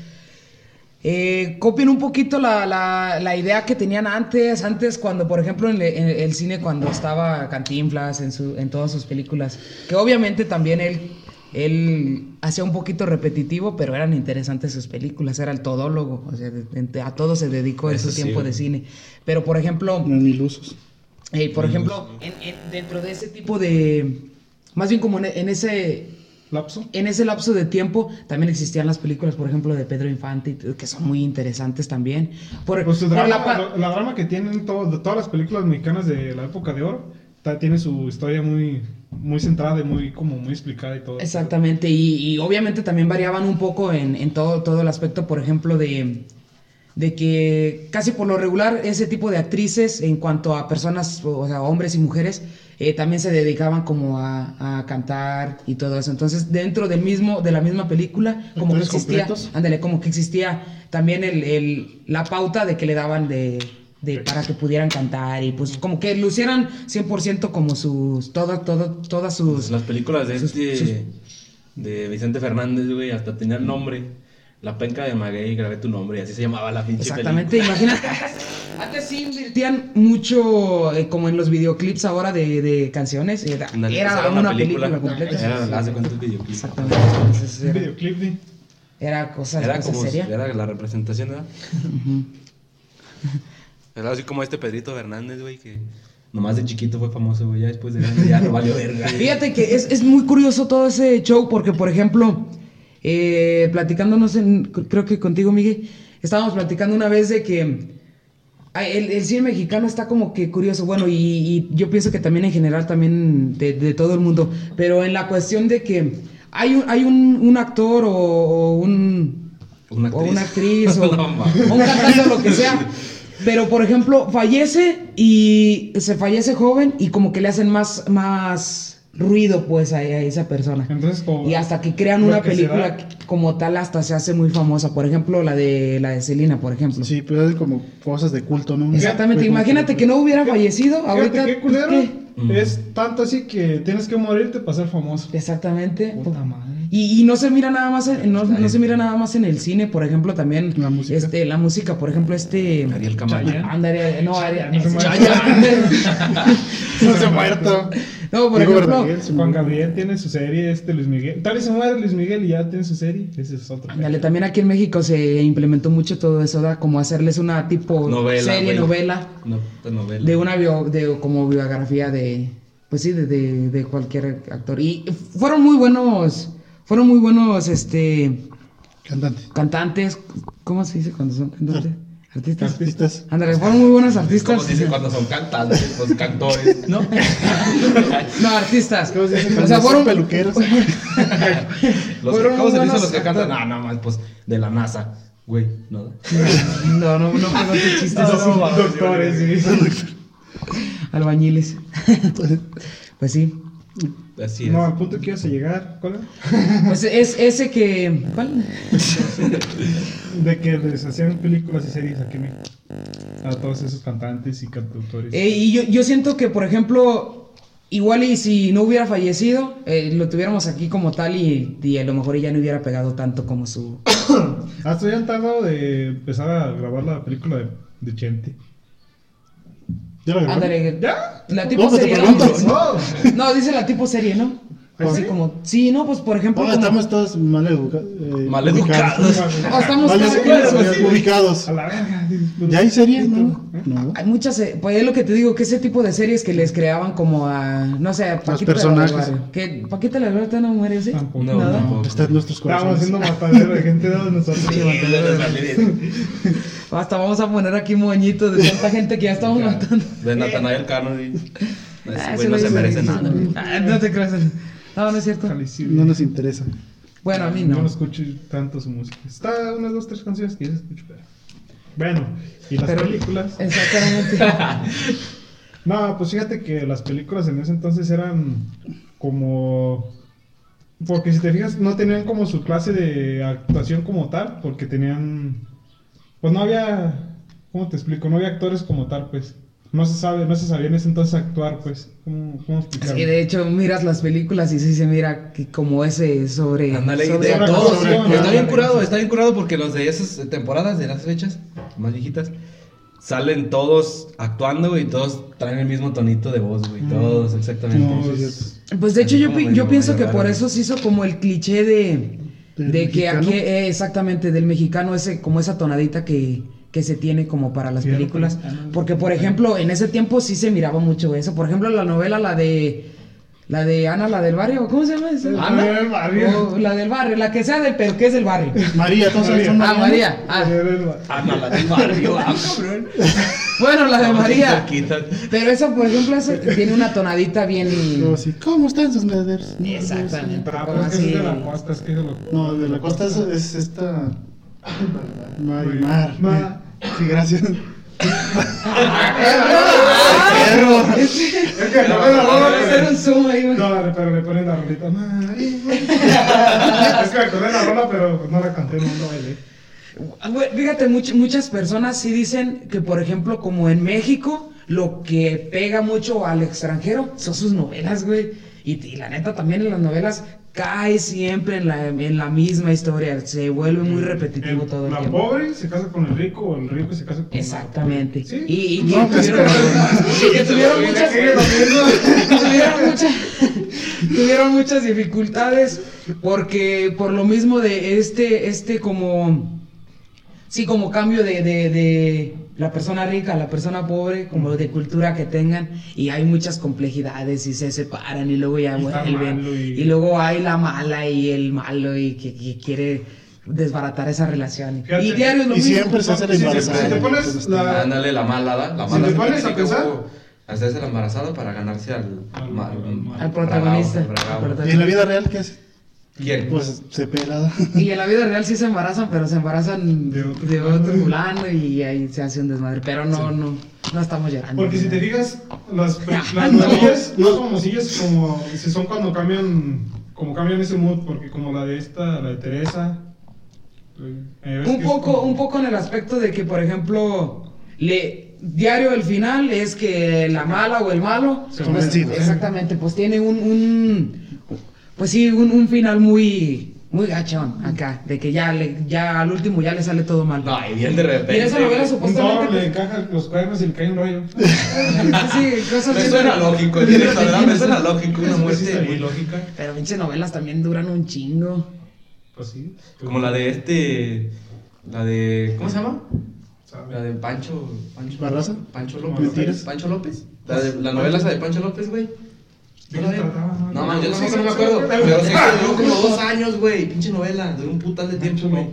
Eh, copien un poquito la, la- la idea que tenían antes, antes cuando, por ejemplo, en, le- en el cine, cuando estaba Cantinflas en, su, en todas sus películas, que obviamente también él, él hacía un poquito repetitivo, pero eran interesantes sus películas, era el todólogo, o sea, de- de- a todo se dedicó en su tiempo de cine. Pero, por ejemplo... No, ni lusos. Eh, por ejemplo, en- en- dentro de ese tipo de. Más bien como en, en ese. ¿Lapso? En ese lapso de tiempo también existían las películas, por ejemplo, de Pedro Infante, que son muy interesantes también. Por, Pues su drama, la pa- la, la drama que tienen todo- todas las películas mexicanas de la época de oro, tiene su historia muy, muy centrada y muy, como muy explicada y todo. Exactamente, y, y obviamente también variaban un poco en, en todo, todo el aspecto, por ejemplo, de, de que casi por lo regular ese tipo de actrices, en cuanto a personas, o sea, hombres y mujeres, eh, también se dedicaban como a, a cantar y todo eso. Entonces, dentro del mismo, de la misma película, como que ¿Actores existía, ándale, como que existía también el, el- la pauta de que le daban de, de- para que pudieran cantar y pues como que lucieran 100% como sus, todo, todo, todas sus... Pues las películas de sus- este. sus- De Vicente Fernández, güey, hasta tenía el nombre. La penca de Maguey, grabé tu nombre, y así se llamaba la pinche Exactamente, película. imagínate. Antes sí invertían mucho, eh, como en los videoclips ahora de, de canciones. Era, era una película, completa. Era, hace cuenta el videoclip. Exactamente. Entonces, Un era, videoclip de... era cosa, Era cosa como seria. era la representación, ¿verdad? Era así como este Pedrito Fernández, güey, que nomás de chiquito fue famoso, güey, ya después de grande ya no valió verga. Fíjate que es, es muy curioso todo ese show porque, por ejemplo, eh, platicándonos, en, creo que contigo, Miguel, estábamos platicando una vez de que el, el cine mexicano está como que curioso, bueno, y, y yo pienso que también en general, también de, de todo el mundo, pero en la cuestión de que hay un, hay un, un actor o, o un... Una o una actriz o, No, mames. o un cantante o lo que sea. Pero, por ejemplo, fallece y se fallece joven y como que le hacen más, más ruido pues a, a esa persona. Entonces. Y hasta que crean una que película como tal hasta se hace muy famosa. Por ejemplo, la de la de Selena, por ejemplo. Sí, pero es como cosas de culto, ¿no? Exactamente. Imagínate que no hubiera fallecido ahorita. qué culero. ¿qué? Mm. Es tanto así que tienes que morirte para ser famoso. Exactamente. Puta madre. Y, y no se mira nada más en, no, no se mira nada más en el cine, por ejemplo, también La música. este la música, por ejemplo, este Ariel Camacho. Ándale, no, Ariel, No se muere. No se ha muerto. No, por Diego ejemplo, Juan Gabriel tiene su serie, este Luis Miguel. Tal vez se muere Luis Miguel y ya tiene su serie. Ese es otro. ándale, también aquí en México se implementó mucho todo eso, ¿verdad? como hacerles una tipo Novela, serie, novela, No, pues, novela. de una bio, de como biografía de, pues sí, de, de, de cualquier actor. Y fueron muy buenos, fueron muy buenos, este, Cantante. cantantes, ¿cómo se dice cuando son cantantes? Artistas. Artistas. Ándale, fueron muy buenos ¿Cómo artistas. se dice cuando son cantantes? Pues cantores, ¿no? No, artistas. ¿Cómo se dice O cuando sea, son fueron peluqueros? Los, Fueron ¿Cómo se dicen los que cantan? No, no más, pues de la NASA. Güey, ¿no? No, no, no chiste. No, eso sí. no, doctores, sí. Albañiles. pues sí. Así es. No, al punto que ibas a llegar, ¿cuál era? Pues es ese que. ¿Cuál? De que les hacían películas y series aquí. A todos esos cantantes y cantautores. Eh, y yo, yo siento que, por ejemplo, igual y si no hubiera fallecido, eh, lo tuviéramos aquí como tal y, y a lo mejor ya no hubiera pegado tanto como su. Hasta ya han tardado de empezar a grabar la película de, de Chente. Ándale. ¿Ya? La tipo No, pues serie. No. No, dice la tipo serie, ¿no? Así ¿Sí? como, sí, no, pues por ejemplo. Oh, como- estamos todos mal educados. eh, Mal educados. o estamos Mal educados, ubicados. A la verga. ¿Ya hay serie? No. No. Hay muchas, eh, pues es lo que te digo, que ese tipo de series que les creaban como a, no sé, a Paquita del personajes. Que Paquita la barrio no muere, ¿sí? Tampoco. No, Nada. Está en nuestros corazones. haciendo matadero de gente de nosotros. Sí, matadero de- Hasta vamos a poner aquí moñitos de tanta gente que ya estamos matando. De Natanael Cano. y- Ah, Ese ese güey no se merece nada. Ah, no te creas. No, no es cierto. No nos interesa. Bueno, a mí No no. escucho tanto su música. Está unas dos, tres canciones que se escucho, pero. Bueno, y las Pero- películas. Exactamente. No, pues fíjate que las películas en ese entonces eran como. Porque si te fijas, no tenían como su clase de actuación como tal, porque tenían. Pues no había. ¿Cómo te explico? No había actores como tal, pues. No se sabe, no se sabía en ese entonces actuar, pues. ¿Cómo, cómo explicarlo? Sí, de hecho, miras las películas y sí se mira que como ese sobre. Ándale, sobre todos. sobre- Está bien curado, está bien curado porque los de esas temporadas, de las fechas más viejitas, salen todos actuando y todos traen el mismo tonito de voz, güey. Todos, exactamente. No, Pues, de hecho yo, pi- yo pienso que por eso se hizo como el cliché de, ¿Del de que mexicano? aquí, eh, exactamente, del mexicano, ese como esa tonadita que, que se tiene como para las películas. mexicano. Porque por ejemplo, en ese tiempo sí se miraba mucho eso. Por ejemplo, la novela, la de... La de Ana, la del barrio, ¿cómo se llama esa? La Ana. del barrio. O la del barrio, la que sea del, pero que es del barrio. María, todos María. son Ah. María. Ah, Ah, no, la del barrio, ah, cabrón. bueno, la de María. Pero esa, por ejemplo, esa tiene una tonadita bien... Luego sí, ¿Cómo están sus meders? Exactamente. Ah, como pues es que es de la costa, es que es de lo. No, de la costa es, es esta. Marimar. Ma- Sí, gracias. Es que la Vamos a hacer pero. un zoom ahí, güey. No, pero le ponen la rolita. María. Es que me acordé la rola, pero no la canté, no la bailé. Fíjate, much- muchas personas sí dicen que, por ejemplo, como en México, lo que pega mucho al extranjero son sus novelas, güey. Y, y la neta, también en las novelas cae siempre en la, en la misma historia. Se vuelve muy repetitivo El- todo el La tiempo. pobre se casa con el rico o el rico se casa con la Exactamente. ¿Sí? Y, y que No, pues, tuvieron, que tuvieron muchas, tuvieron muchas, tuvieron muchas dificultades porque por lo mismo de este, este como, sí, como cambio de, de, de la persona rica la persona pobre, como de cultura que tengan, y hay muchas complejidades y se separan y luego ya vuelven, y- y... luego hay la mala y el malo y que, que quiere desbaratar esa relación. Fíjate, y diario es lo y mismo. siempre se hace la sí, embarazada. si te pones la- Ándale, la mala. La Si mala te se pones a pensar- hacerse la embarazada para ganarse al, Al- al- Al protagonista. bragao, bragao. Al protagonista. ¿Y en la vida real qué es? ¿Quién? Pues se pelada. Y en la vida real sí se embarazan, pero se embarazan De de otro otro, fulano. y ahí se hace un desmadre. Pero no, no, no estamos llorando. Porque si te fijas, las, las No. novelas no son famosillas como si son cuando cambian como cambian ese mood, porque como la de esta, la de Teresa. eh, Un poco, como- un poco en el aspecto de que, por ejemplo, le diario el final es que la mala o el malo. Se exactamente, pues tiene un, un pues sí, un, un final muy, muy gachón acá, de que ya le, ya al último ya le sale todo mal. No, y bien de repente. Y en esa novela Un supuestamente. toro le pues, encaja los cuernos y le cae un rollo. sí, cosas Me suena lógico, el directo, ¿verdad? Me suena lógico, una muerte muy lógica. Pero pinche novelas también duran un chingo. Pues sí. Como la de este. La de. ¿Cómo se llama? La de Pancho. Pancho ¿Barraza? Pancho López. Pancho López. La, de, la novela esa de Pancho López, güey. ¿De ¿No qué la trataba? No, man, yo Sí, tampoco sí, no me sí, acuerdo. sí, Pero sí sí, que duró como sí. dos años, güey. Pinche novela. Duró un putal de tiempo, güey.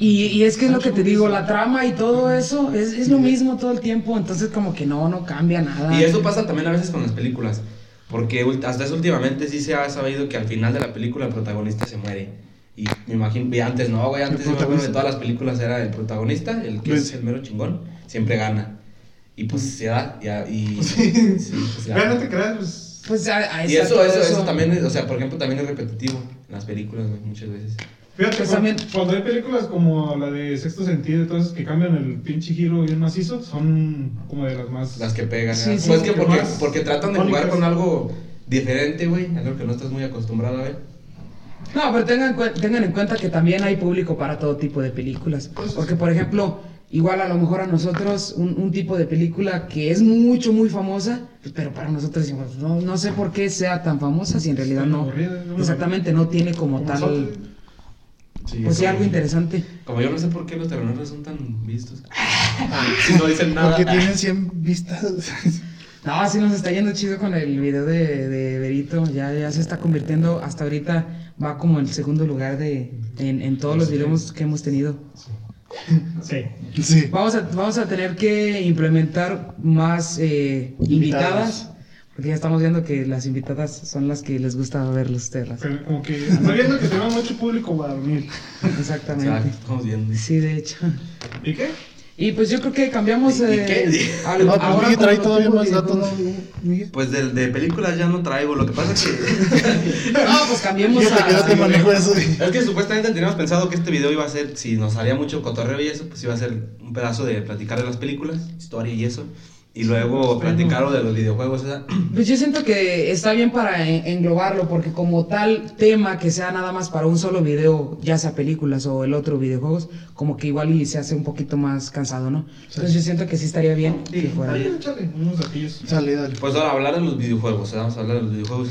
Y, y es que es lo que te digo, la trama y todo eso es, es lo mismo todo el tiempo, entonces como que no, no cambia nada. Y eso pasa también a veces con las películas. Porque hasta eso últimamente sí se ha sabido que al final de la película el protagonista se muere. Y me imagino, y antes no, güey, antes yo me acuerdo de todas las películas era el protagonista, el que es el mero chingón, siempre gana. Y pues se da, y, y sí, pues, Ya no te creas, pues. Pues a, a Y eso, todo eso, eso también, es- o sea, por ejemplo, también es repetitivo en las películas, güey, muchas veces. Fíjate, Pues cu- también- cuando hay películas como la de Sexto Sentido y todas esas que cambian el pinche giro bien macizo, son como de las más. Las que pegan. Sí, ¿eh? sí, pues es que que porque, porque tratan de jugar con algo diferente, güey, algo que no estás muy acostumbrado a ver. No, pero tengan, tengan en cuenta que también hay público para todo tipo de películas. Pues, Porque, sí. por ejemplo, igual a lo mejor a nosotros un, un tipo de película que es mucho, muy famosa, pues, pero para nosotros decimos, no, no sé por qué sea tan famosa si en realidad no, aburrida, ¿no? exactamente no tiene como Como tal, nosotros. Sí, pues sí, como- algo interesante. Como yo no sé por qué los terroristas son tan vistos. si no dicen nada. Porque tienen 100 vistas. No, sí nos está yendo chido con el video de, de Berito, ya, ya se está convirtiendo, hasta ahorita va como el segundo lugar de, en, en todos los videos que hemos tenido. Sí. Sí. Vamos a, vamos a tener que implementar más eh, invitadas, porque ya estamos viendo que las invitadas son las que les gusta ver los terras. Como que estoy viendo que tenemos mucho público varonil. Exactamente. Exacto, estamos viendo. Sí, de hecho. ¿Y qué? Y pues yo creo que cambiamos. ¿Y- y eh, qué? al- No, pues ahora Miguel trae todavía más datos. Pues de, de películas ya no traigo. Lo que pasa es que. No, pues cambiemos Fíjate que no te a. manejo eso. Es que supuestamente teníamos pensado que este video iba a ser, si nos salía mucho cotorreo y eso, pues iba a ser un pedazo de platicar de las películas, historia y eso. Y luego platicar lo de los videojuegos. Pues yo siento que está bien para en- englobarlo, porque como tal tema que sea nada más para un solo video, ya sea películas o el otro videojuegos, como que igual y se hace un poquito más cansado, ¿no? Entonces yo siento que sí estaría bien que fuera. Ahí, échale unos datillos. Sale, dale. Pues ahora hablar de los videojuegos, ¿verdad? Vamos a hablar de los videojuegos.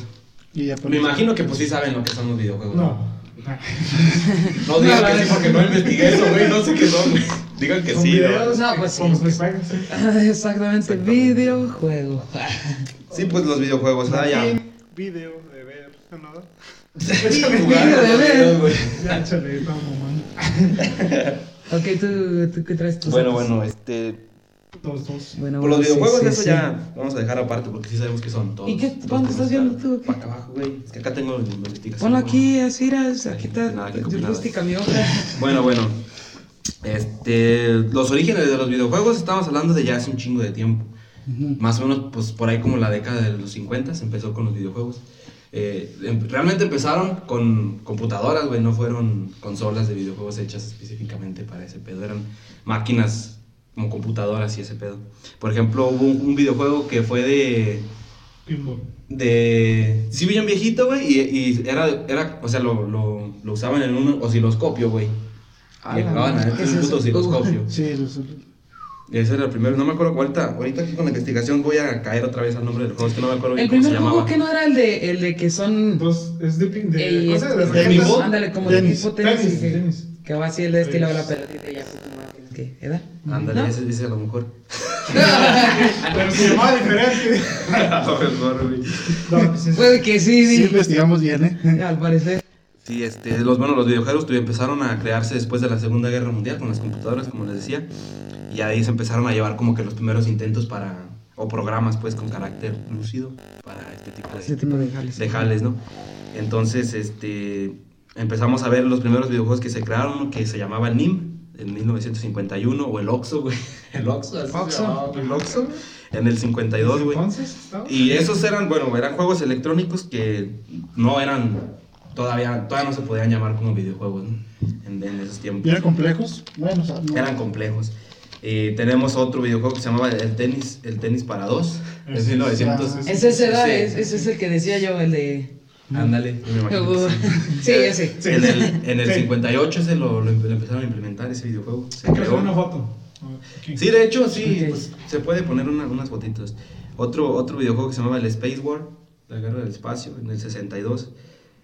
Y ya Me imagino que pues sí saben lo que son los videojuegos. No. No digan No, que sí porque no investigué eso, güey, no sé qué son. güey. Digan que sí, ¿no? videos No, pues sí. sí. Exactamente, videojuego. Sí, pues los videojuegos, ¿verdad? Ya. Video de ver. ¿no? Video de ver. Ya, échale, estamos mamando. ok, ¿tú, tú qué traes tus Bueno, datos? bueno, este. Dos, dos. Bueno, Por los bueno, videojuegos, sí, eso sí. ya vamos a dejar aparte porque sí sabemos que son todos. ¿Y qué- cuándo estás viendo tú? Para acá abajo, güey. Es que acá tengo la investigación. Ponlo aquí, así, aquí está rústica mi hoja. Bueno, bueno. Este, los orígenes de los videojuegos estamos hablando de ya hace un chingo de tiempo. Más o menos, pues por ahí como la década de los 50 se empezó con los videojuegos. Eh, em- realmente empezaron con computadoras, güey, no fueron consolas de videojuegos hechas específicamente para ese pedo, eran máquinas como computadoras y ese pedo. Por ejemplo, hubo un, un videojuego que fue de Pinball. de sí bien viejito, güey, y, y era, era, o sea, lo, lo, lo usaban en un osciloscopio, güey. A Y la jugaban madre, a ¿qué un es puto eso? osciloscopio. Sí, los- Ese era el primero, no me acuerdo cuál está. Ahorita aquí con la investigación voy a caer otra vez al nombre del juego, es que no me acuerdo bien El cómo se primer juego llamaba. que no era el de, el de que son... Entonces, es de ping de. eh, cosa de raquetas. ¿Pinball? ándale, como Tenis. de tipo tenis. Tenis, que, tenis. que va así el de pelotita y ya pues, tú no tienes que... ¿Edad? Ándale, ¿No? ese dice a lo mejor. Pero se llamaba diferente. a lo mejor, güey. No, pues es- Puede que sí, Sí, sí. investigamos bien, ¿eh? Al parecer. Sí, este, los, bueno, los videojuegos empezaron a crearse después de la Segunda Guerra Mundial con las computadoras, como les decía. Y ahí se empezaron a llevar como que los primeros intentos para, o programas pues con carácter lúcido para este tipo de, Ese tipo de jales. de jales, ¿no? Entonces, este, empezamos a ver los primeros videojuegos que se crearon, que se llamaba NIM en 1951, o el Oxo, güey. El Oxo, así se Oxo. llamaba, güey, el Oxo, en el 52, güey. Y esos eran, bueno, eran juegos electrónicos que no eran, todavía, todavía no se podían llamar como videojuegos, ¿no? En, en esos ¿Y tiempos. eran complejos? Bueno, o sea, no. Eran complejos. Eh, tenemos otro videojuego que se llamaba el tenis, el tenis para dos. Es- 1900. ah, Es ese, edad, Sí. es, ese es el que decía yo, el de... Ándale, me imagino que sí. sí, ese. Sí. En el, en el Sí. 58 se lo, lo empe- lo empezaron a implementar ese videojuego. Se creó. una foto. Sí, de hecho, sí, pues, se puede poner una- unas fotitos. Otro, otro videojuego que se llamaba el Space War, la guerra del espacio, en el 62.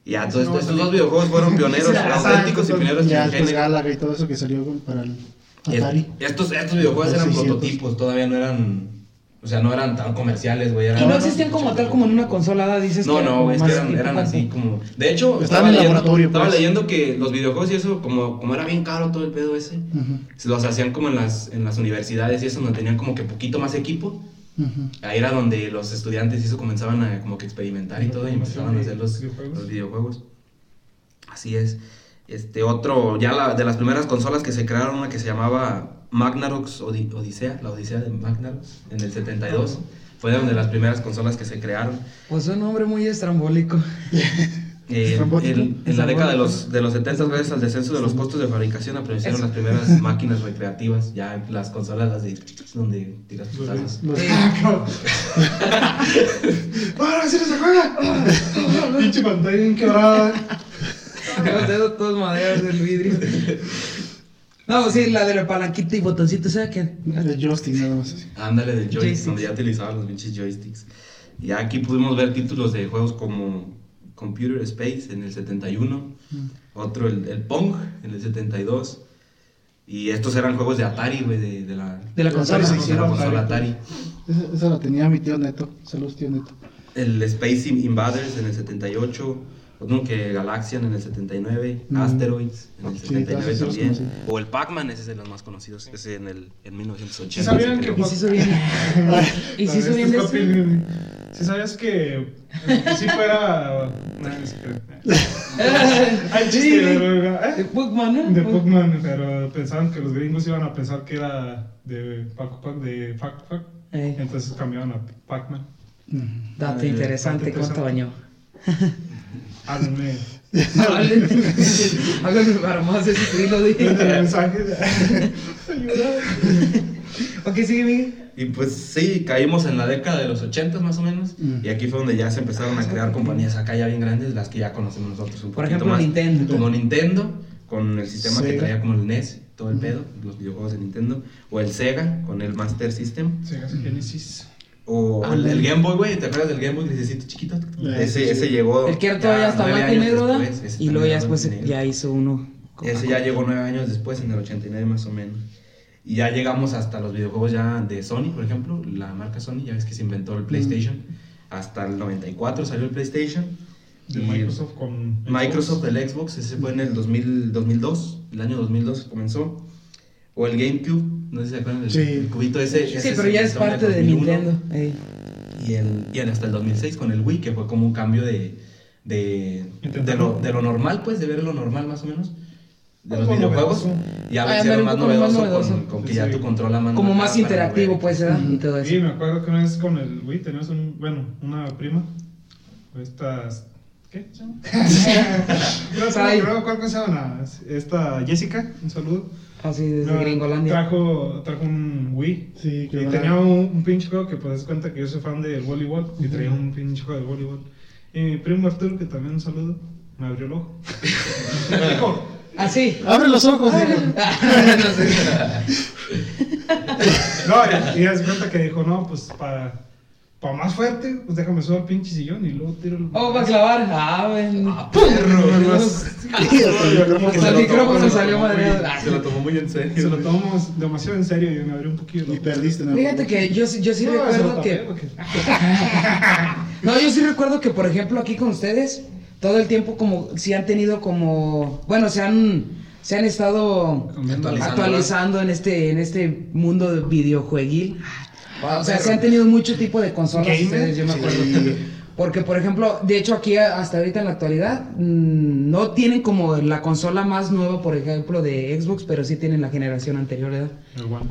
Y ya, todos no estos salir. dos videojuegos fueron pioneros, auténticos y pioneros Ya género. Galaga y todo eso que salió para el Es- Atari. Estos, estos videojuegos Los eran 600. prototipos, todavía no eran, o sea, no eran tan comerciales, güey. Y no existían como tal como en una consola, dices No, que no, es que eran, así como... De hecho, estaba, en leyendo, laboratorio, estaba pues. leyendo que los videojuegos y eso, como, como era bien caro todo el pedo ese, se los hacían como en las, en las universidades y eso, donde tenían como que poquito más equipo. Ahí era donde los estudiantes y eso comenzaban a como que experimentar y todo y empezaban a hacer los, Videojuegos. los videojuegos. Así es. Este otro, ya la, de las primeras consolas que se crearon, una que se llamaba Magnavox Odi- Odisea, la Odisea de Magnavox, en el 72. Fue una de las primeras consolas que se crearon. Pues un nombre muy estrambólico. Eh, en, en la década de los, de los 70, gracias al descenso de los costos de fabricación, aparecieron Eso. las primeras máquinas recreativas, ya las consolas las de donde tiras tus Sí. ¡Ahora sí se juega! Pinche pantalla bien quebrada. Los dedos todos maderas del vidrio. No, sí, la de la palanquita y botoncito, ¿sabes qué? El joystick nada más así. Ándale, joystick, Joysticks. donde ya utilizaban los pinches joysticks. Y aquí pudimos ver títulos de juegos como Computer Space en el 71, otro el, el Pong en el 72. Y estos eran juegos de Atari, güey, de, de la, De la consola. de la consola Atari. Esa, esa la tenía mi tío Neto. Saludos, tío Neto. El Space Invaders en el 78, otro que Galaxian en el 79, Mm. Asteroids en el Sí, 79 todos esos también. O el Pac-Man, ese es de los más conocidos, ese en, el, en 1980. ¿Sí sabían que. Y si bien. Y si. Si sabías que eh, si fuera. No, no. Ay, chiste, Sí, De ¿eh? Pac-Man, ¿no? De Pac-Man, pero pensaban que los gringos iban a pensar que era de Pac Pac, de Pac Pac. Ey, Entonces cambiaron a Pac-Man. dato interesante, dato ¿cuánto bañó? Háganme. Háganme para más de ese trilo de... mensajes. Ok, sigue, Miguel. Y pues sí, caímos en la década de los 80 más o menos. Mm. Y aquí fue donde ya se empezaron a crear compañías acá ya bien grandes, las que ya conocemos nosotros un Por ejemplo, más. Nintendo. Como Nintendo, con el sistema que traía como el NES, todo el pedo, los videojuegos de Nintendo. O el Sega, con el Master System. Sega Genesis. O el, el Game Boy, güey, ¿te acuerdas del Game Boy grisecito chiquito? Ese, sí. ese llegó. El que era todavía hasta blanco y Y luego ya después ya hizo uno. Ese ya llegó nueve años después, en el 89 más o menos. Y ya llegamos hasta los videojuegos ya de Sony, por ejemplo, la marca Sony, ya ves que se inventó el PlayStation. Hasta el 94 salió el PlayStation. De Y Microsoft con. Microsoft, el Xbox, ese fue en el 2000, 2002, el año 2002 comenzó. O el GameCube, no sé si se acuerdan del Sí. cubito ese. Sí, ese pero ya es en parte de 2001. Nintendo. Y, el, y el- hasta el 2006 con el Wii, que fue como un cambio de, de, de, lo, de lo normal, pues, de ver lo normal más o menos, de los videojuegos. novedoso. Y a Ah, era un más poco más novedoso, novedoso. Con, con que Sí, ya sí. tú controlas más Como más interactivo, pues ¿verdad? Y todo eso. Sí, me acuerdo que una vez con el Wii teníamos un, bueno, una prima. Estas. ¿Qué? no, Sai. no, cómo se llama. Esta Jessica, un saludo. Así desde No, Gringolandia. Trajo, trajo un Wii. Sí, que Y tenía un, un pinche juego que pues das cuenta que yo soy fan del voleibol. Y traía un pinche juego de voleibol. Y mi primo Arturo, que también un saludo, me abrió el ojo. Dijo, Ah, sí. Abre los ojos, sé. No, y, y das cuenta que dijo, no, pues para, para más fuerte, pues déjame subir al pinche sillón y luego tiro el. Oh, va a clavar. Ah, ven. Hasta el se lo micrófono tomó- salió madreado. Se lo tomó muy en serio. Se lo tomamos demasiado en serio y me abrió un poquillo. el Y perdiste, ¿no? Fíjate que yo, sí- yo sí se recuerdo tapé, que. No, yo sí recuerdo que, por ejemplo, aquí con ustedes, todo el tiempo como si han tenido como, bueno, se han, se han estado Actualizando, actualizando en este, en este mundo de videojueguil. O sea, se han tenido mucho tipo de consolas Gamer. ustedes, yo me acuerdo. Porque, por ejemplo, de hecho aquí hasta ahorita en la actualidad mm, no tienen como la consola más nueva, por ejemplo, de Xbox, pero sí tienen la generación anterior, ¿verdad? El One.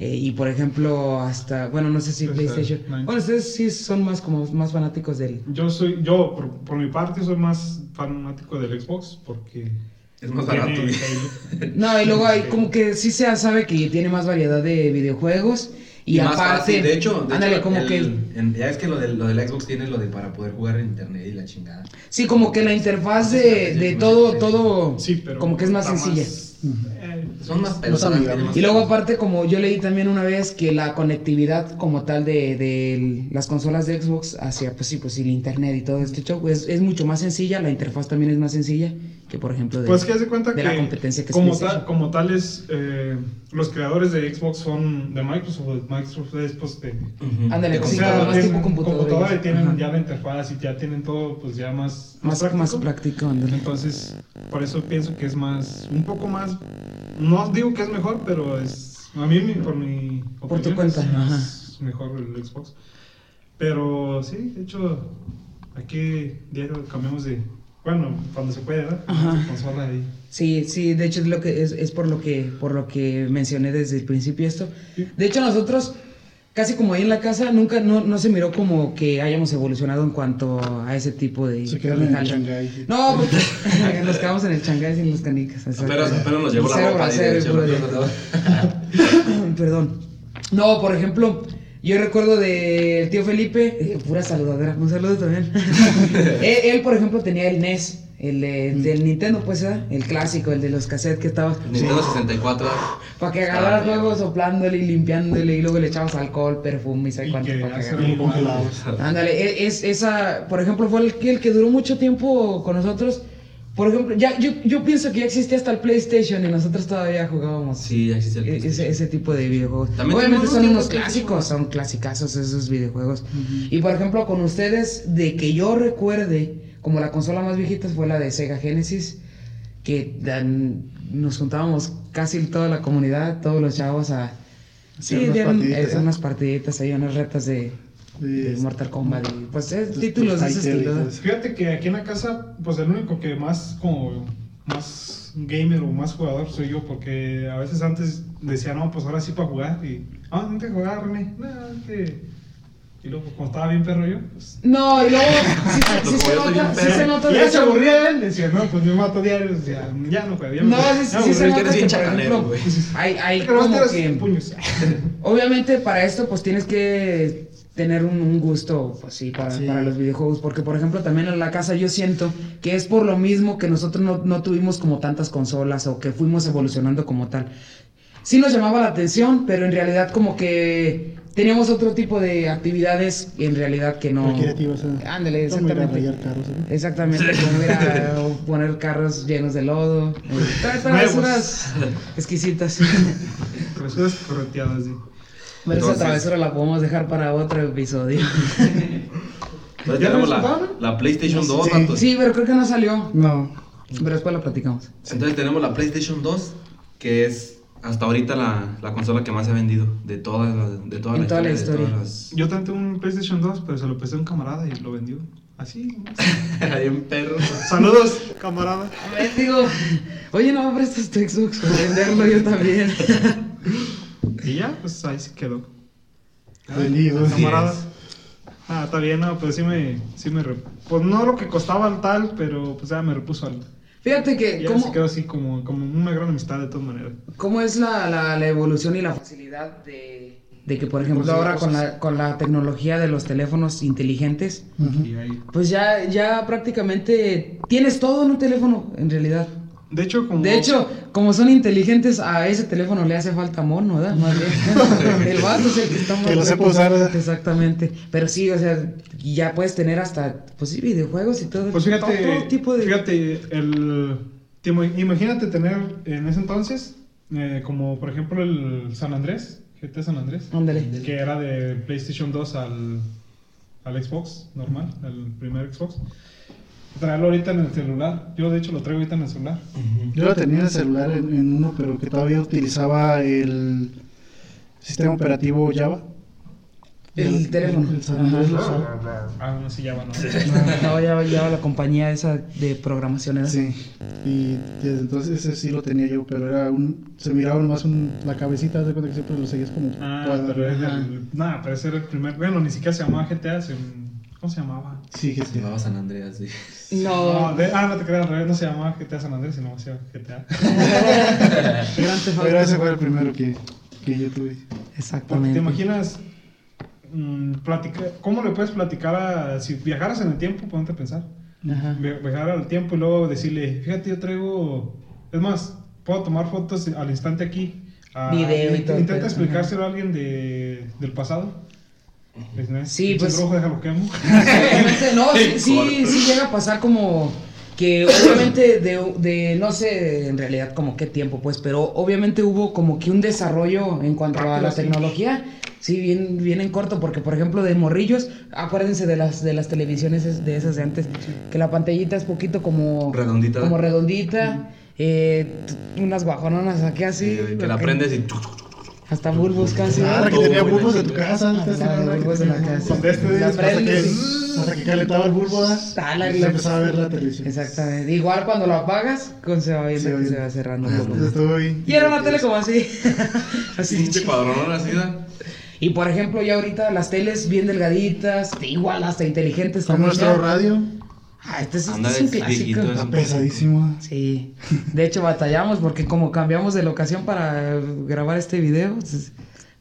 Eh, y por ejemplo, hasta, bueno, no sé si Pues, eh, PlayStation. Bueno, ustedes sí son más como más fanáticos del, Yo soy, yo por, por mi parte soy más fanático del Xbox porque Es más barato. No, y luego hay como que sí se sabe que tiene más variedad de videojuegos. Y, aparte, fácil. de hecho, de ándale, hecho, como el- que. en- ya es que lo del, lo del Xbox tiene lo de para poder jugar en internet y la chingada. Sí, como que la interfaz de, de todo, todo. Sí, pero como que es más sencilla. eh, Son más Más pelotas. Y luego aparte, como yo leí también una vez que la conectividad como tal de, de las consolas de Xbox hacia, pues sí, pues sí, el internet y todo este show es, es mucho más sencilla, la interfaz también es más sencilla que por ejemplo de, Pues que haz de cuenta de que la competencia que es como, tal, como tales eh, los creadores de Xbox son de Microsoft, Microsoft es pues de. Ándale, De sí, o sea, más tienen tipo computadora. y tienen Ajá. ya la interfaz y ya tienen todo pues ya más más, más práctico, ándale. Entonces, por eso pienso que es más, un poco más, no digo que es mejor, pero es, a mí, por mi Por tu opinión, cuenta, es más mejor el Xbox. Pero sí, de hecho, aquí ya cambiamos de, bueno, cuando se puede. De consola ahí. Sí, sí, de hecho es lo que es, es por lo que por lo que mencioné desde el principio esto. De hecho nosotros casi como ahí en la casa nunca no, no se miró como que hayamos evolucionado en cuanto a ese tipo de Se quedaron en el jale. Shanghái. No, porque nos quedamos en el Shanghái sin los canicas. Pero, pero nos llevó la ropa Perdón. No, por ejemplo, yo recuerdo del tío Felipe, eh, pura saludadera, un saludo también. él, él, por ejemplo, tenía el NES. El de, del Nintendo, pues, ¿eh? el clásico, el de los cassettes que estaba. Nintendo 64. Para que agarraras bien. luego soplándole y limpiándole y luego le echabas alcohol, perfume y sabe Y cuánto. Ándale, e- es, esa, por ejemplo, fue el que, el que duró mucho tiempo con nosotros. Por ejemplo, ya, yo, yo pienso que ya existía hasta el PlayStation y nosotros todavía jugábamos Sí, ya el e- ese, tipo de videojuegos. También Obviamente son unos clásicos, son clasicazos esos videojuegos. Y por ejemplo, con ustedes, de que yo recuerde, como la consola más viejita fue la de Sega Genesis, que dan- nos juntábamos casi toda la comunidad, todos los chavos a... Sí, unas dieron partiditas, ¿eh? unas partiditas ahí, unas retas de, de De- Mortal Kombat. y, pues títulos de ese. Fíjate que aquí en la casa, pues el único que más como más gamer o más jugador soy yo, porque a veces antes decía, no, pues ahora sí para jugar. Y, ah, no te jugar, René. No. Y luego, como estaba bien perro yo, pues. No, y luego sí, sí Lo se nota, sí perro. se nota ya se aburría él, decía, no, pues me mato diario. Decía, ya no juego, ya No, sí, ya me sí se aburrí". nota eres que, bien por chacanero, ejemplo, güey. hay, hay como que... puños. Obviamente para esto pues tienes que tener un, un gusto pues sí para, Sí. para los videojuegos porque por ejemplo también en la casa yo siento que es por lo mismo que nosotros no, no tuvimos como tantas consolas o que fuimos evolucionando como tal. Sí nos llamaba la atención, pero en realidad como que teníamos otro tipo de actividades en realidad que no... Recreativas, ¿eh? Ándale, exactamente. carros, ¿eh? Exactamente, como ir a poner carros llenos de lodo. tra- Travesuras exquisitas. Correteadas, sí. Pero esa travesura la podemos dejar para otro episodio. Entonces ¿Ya tenemos la, la PlayStation Sí. 2, vatos. Sí, pero creo que no salió. No. Pero después la platicamos. Entonces tenemos la PlayStation 2, que es hasta ahorita la, la consola que más se ha vendido de toda la, de toda la toda la historia. de todas las- Yo tenté un PlayStation 2, pero se lo presté a un camarada y lo vendió. Así. Era bien perro. Saludos, camarada. A ver, digo, oye, no me prestas tu Xbox para venderlo yo también. Y ya, pues ahí se quedó. Vendido. Así camarada. es. Ah, está bien, no, pero sí me, sí me, pues no lo que costaba el tal, pero pues ya me repuso algo. Fíjate que, Ya ¿cómo, se quedó así como, como una gran amistad de todas maneras. cómo es la, la, la evolución y la facilidad de, de que, por ejemplo, Conseguir ahora con la, con la tecnología de los teléfonos inteligentes. Y ahí. pues ya, ya prácticamente tienes todo en un teléfono, en realidad. De hecho, como. De hecho, como son inteligentes, a ese teléfono le hace falta mono, ¿verdad? Más bien. el vato es el que está más Que lo. Exactamente. Pero sí, o sea, ya puedes tener hasta, pues sí, videojuegos y todo. Pues fíjate, todo, todo tipo de... fíjate, el, te ima- imagínate tener en ese entonces, eh, como por ejemplo el San Andrés, GT San Andrés, Ándale. que era de PlayStation 2 al, al Xbox normal, el primer Xbox. Traerlo ahorita en el celular. Yo de hecho lo traigo ahorita en el celular. Yo lo tenía en el celular en, en uno, pero que todavía utilizaba el sistema operativo Java. El teléfono. El San Andrés lo usaba. Ah, no, sí, ya va, no. No, ya lleva la compañía esa de programación, ¿verdad? Sí. Y desde entonces ese sí lo tenía yo, pero era un. Se miraba nomás un, la cabecita, de cuenta que siempre lo seguías como. Ah, pero el, nah, pero ese era el primer. Bueno, ni siquiera se llamaba GTA. se- ¿Cómo se llamaba? Sí, que Se llamaba San Andreas, sí. No. No, de- ah, no te creas, al revés, no se llamaba GTA San Andrés, sino se llamaba GTA. Pero ese fue el primero que, que yo tuve. Porque Exactamente. te imaginas, mm, platica- ¿cómo le puedes platicar a, si viajaras en el tiempo, ponte a pensar, Ajá. Viajar al tiempo y luego decirle, fíjate, yo traigo, es más, puedo tomar fotos al instante aquí. Ah, Video y todo Intenta explicárselo a alguien de, del pasado. Pues, ¿no? Sí, Pinche pues- brujo, déjalo. Obviamente, no, sí, sí, sí llega a pasar como que obviamente de, de, no sé en realidad como qué tiempo pues, pero obviamente hubo como que un desarrollo en cuanto a la tecnología, sí, bien, bien en corto, porque por ejemplo de morrillos, acuérdense de las, de las televisiones es- de esas de antes, que la pantallita es poquito como Redondita. como redondita, eh, unas guajononas aquí así, Sí, que la prendes y. hasta bulbos casi. Ah, la que tenía bulbos en tu casa. Ah, antes bulbos en la casa. este, La hasta, que, hasta que calentaba el bulbo. Ah, y se empezaba a ver la televisión. Exactamente. Igual cuando lo apagas, con se va viendo Se va que se va cerrando. Ah. Y era una tele como así. así. Pinche cuadronón así. Y por ejemplo, ya ahorita las teles bien delgaditas, igual hasta inteligentes Como nuestro ya. radio. Ah, este es, este un clásico. Está pesadísimo. Sí. De hecho, batallamos porque como cambiamos de locación para grabar este video, pues,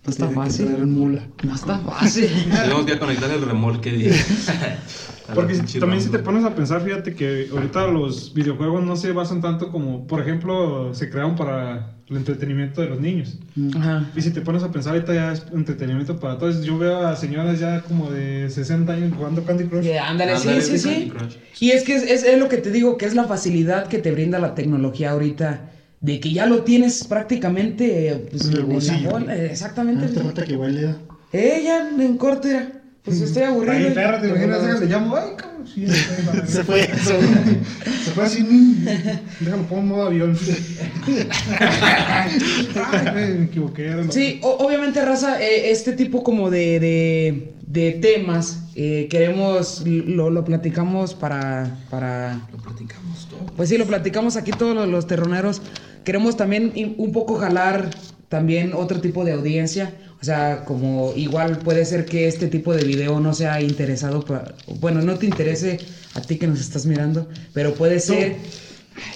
No está fácil. mula. No está fácil. Tenemos que conectar el remolque Porque si- también si te pones a pensar, fíjate que ahorita los videojuegos no se basan tanto como, por ejemplo, se crearon para el entretenimiento de los niños. Ajá. Y si te pones a pensar, ahorita ya es entretenimiento para todos. Yo veo a señoras ya como de 60 años jugando Candy Crush. Eh, ándale, sí, Ándale, sí, sí, sí. Y es que es, es- es lo que te digo, que es la facilidad que te brinda la tecnología ahorita. De que ya lo tienes prácticamente pues, En el en la bolsillo. bola, Exactamente. Ah, te falta que baile. Eh, ya en corto, mira. Pues estoy aburrido. Ahí, perra, te imaginas, déjale, llamo, ay, cabrón, sí, se Se fue eso. Se fue así, déjalo, pongo en modo avión. Ay, me equivoqué. era Sí, o- obviamente, Raza, eh, este tipo como de, de, de temas eh, queremos, lo, lo platicamos para, para, Lo platicamos todo. pues sí, lo platicamos aquí todos los, los terroneros. Queremos también un poco jalar también otro tipo de audiencia. O sea, como igual puede ser que este tipo de video no sea interesado, bueno, no te interese a ti que nos estás mirando, pero puede ser...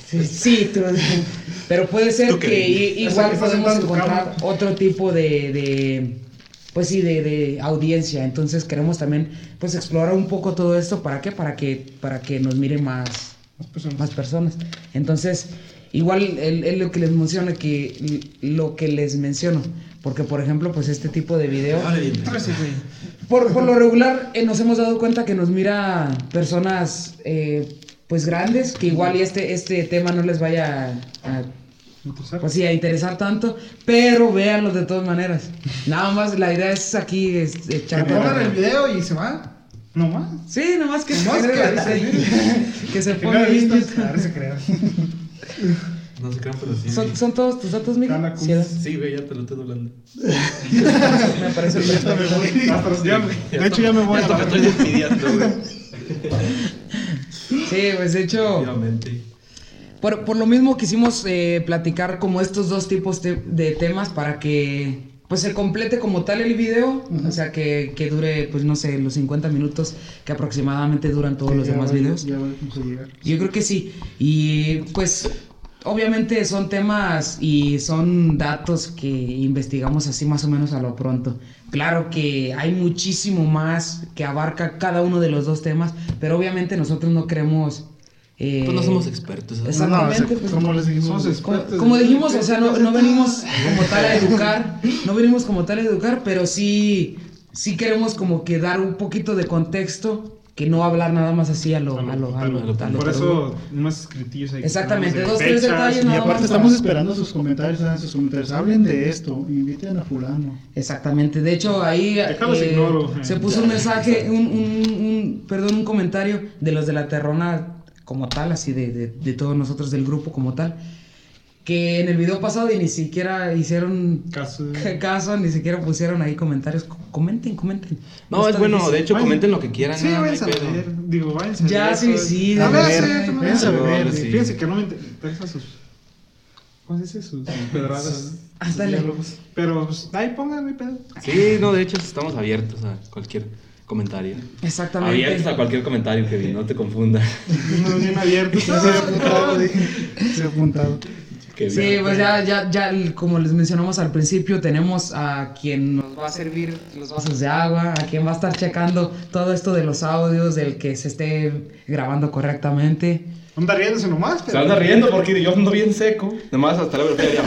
Sí, sí, tú- pero puede ser que igual que podemos encontrar otro tipo de, de pues sí, de, de audiencia. Entonces queremos también pues explorar un poco todo esto. ¿Para qué? Para que, para que nos miren más, Más personas. más personas. Entonces, igual es lo que les menciona, que lo que les menciono. Porque, por ejemplo, pues este tipo de video... Vale, bien. Por, por lo regular eh, nos hemos dado cuenta que nos mira personas eh, pues grandes, que igual y este, este tema no les vaya a, a pues sí, a interesar tanto, pero véanlo de todas maneras. Nada más la idea es aquí es, Que echar pongan el video y se va. No más. Sí, nomás que Nomás se que- que se Que se crea. No se crean, pero sí. ¿Son, son todos tus datos, Miguel? Sí. Sí, güey, ya te lo estoy doblando. me parece Ya me voy. Hasta los diablos. De hecho, ya me voy a Hasta me estoy despidiendo, güey. Sí, pues de hecho, por, por lo mismo quisimos eh, platicar como estos dos tipos de temas para que pues se complete como tal el video, o sea que, que dure pues no sé, los 50 minutos que aproximadamente duran todos los demás videos. Ya a llegar. Yo creo que sí. Y pues obviamente son temas y son datos que investigamos así más o menos a lo pronto. Claro que hay muchísimo más que abarca cada uno de los dos temas, pero obviamente nosotros no queremos... eh, Pues no somos expertos. No, Exactamente, se- pues, como les dijimos, expertos. como dijimos, o sea, no, no venimos como tal a educar, no venimos como tal a educar, pero sí, sí queremos como que dar un poquito de contexto, que no hablar nada más así a lo... A lo, a lo- a lo Por eso, unos escritillos ahí. Exactamente, dos, tres detalles, Y aparte más estamos esperando sus comentarios, hagan sus comentarios. Hablen de esto, inviten a fulano. Exactamente, de hecho ahí eh, ignoro. se puso un mensaje, un, un- un- perdón, un comentario de los de la Terrona como tal, así de, de- de todos nosotros del grupo como tal, que en el video pasado y ni siquiera hicieron Caso. caso, ni siquiera pusieron ahí comentarios. Co- Comenten, comenten. No, es bueno, difícil. de hecho, Vayan. comenten lo que quieran. Sí, váyanse a ver. Digo, váyanse a Ya, sí, sí, A ver, váyanse a ver. Sí. Fíjense que no me interesa sus. ¿Cómo se dice? Sus pedradas. Ándale. diálogos. Pero, pues, ahí pongan mi pedo. Sí, no, de hecho, estamos abiertos a cualquier comentario. Exactamente. Abiertos a cualquier comentario, Kevin, no te confundas. Bien abierto. Se ha apuntado, dije. Se ha apuntado. Sí, pues ya, ya, ya, como les mencionamos al principio, tenemos a quien nos va a servir los vasos de agua, a quien va a estar checando todo esto de los audios, del que se esté grabando correctamente. Anda riéndose nomás. Se anda riendo porque yo ando bien seco. Nomás hasta la velocidad.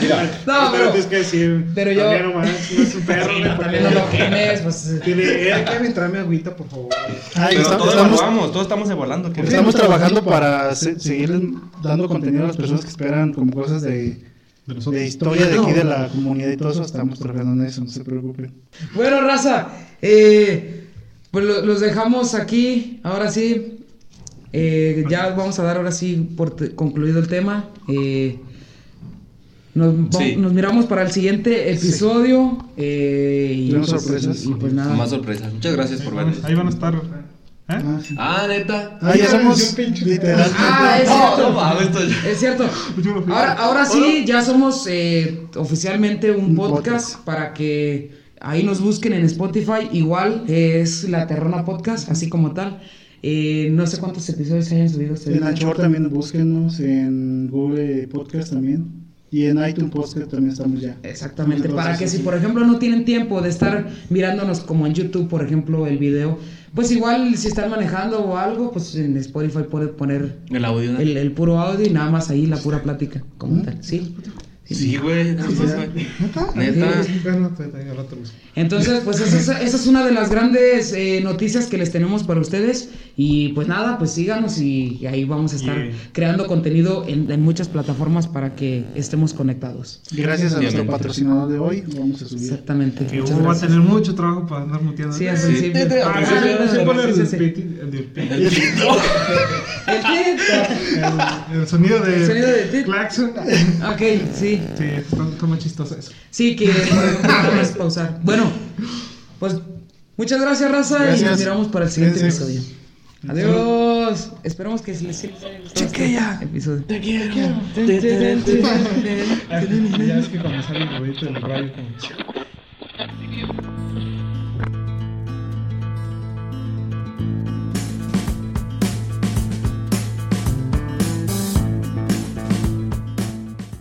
Mira. No, pero, tienes que decir. pero yo- También nomás, no es un perro. También no lo quemes, pues. Dile, eh, Kevin, tráeme agüita, por favor. Ah, y Pero todos estamos, evaluamos, todos estamos evaluando. Kevin. estamos trabajando para se- seguir dando contenido a las personas que esperan como cosas de, de historia de aquí de la comunidad y todo eso. Estamos trabajando en eso, no se preocupen. Bueno, raza, eh, pues lo- los dejamos aquí. Ahora sí, eh, ya vamos a dar ahora sí por concluido el tema. Eh, nos, Sí. miramos para el siguiente episodio. eh, y, pues, sorpresas. y- y pues nada. Más sorpresas. Muchas gracias por vernos. Ahí van a estar. ¿eh? Ah, sí. Ah, neta. Ah, ya somos. Ah, es cierto. no Es cierto. Ahora, ahora sí, ya somos eh, oficialmente un Un podcast podcast. para que ahí nos busquen en Spotify. Igual es La Terrona Podcast, así como tal. Eh, no sé cuántos episodios se hayan subido. En Anchor también búsquenos, en Google Podcast también. Y en iTunes Podcast también estamos ya. Exactamente, Entonces, para que si por ejemplo no tienen tiempo de estar mirándonos como en YouTube, por ejemplo, el video, pues igual si están manejando o algo, pues en Spotify puede poner El audio, ¿no? el, el puro audio y nada más ahí la pura plática, como tal, ¿sí? Sí, güey. Neta. Entonces, pues esa es, esa es una de las grandes eh, noticias que les tenemos para ustedes. Y pues nada, pues síganos y, y ahí vamos a estar Yeah. creando contenido en, en muchas plataformas para que estemos conectados. Gracias a nuestro patrocinador de hoy, vamos a subir. Exactamente. Que va a tener mucho trabajo para andar muteando. Sí, al Sí. principio. El sonido de El sonido de tit. claxon. Ok, sí. Sí, está, está muy chistoso eso. Sí, que podemos pausar. Bueno, pues muchas gracias, raza, y Gracias. nos miramos para el siguiente Cuídense. episodio. Adiós. Esperamos que les sirva este episodio. Te quiero. Ya es que cuando sale el ruidito del rayo, como...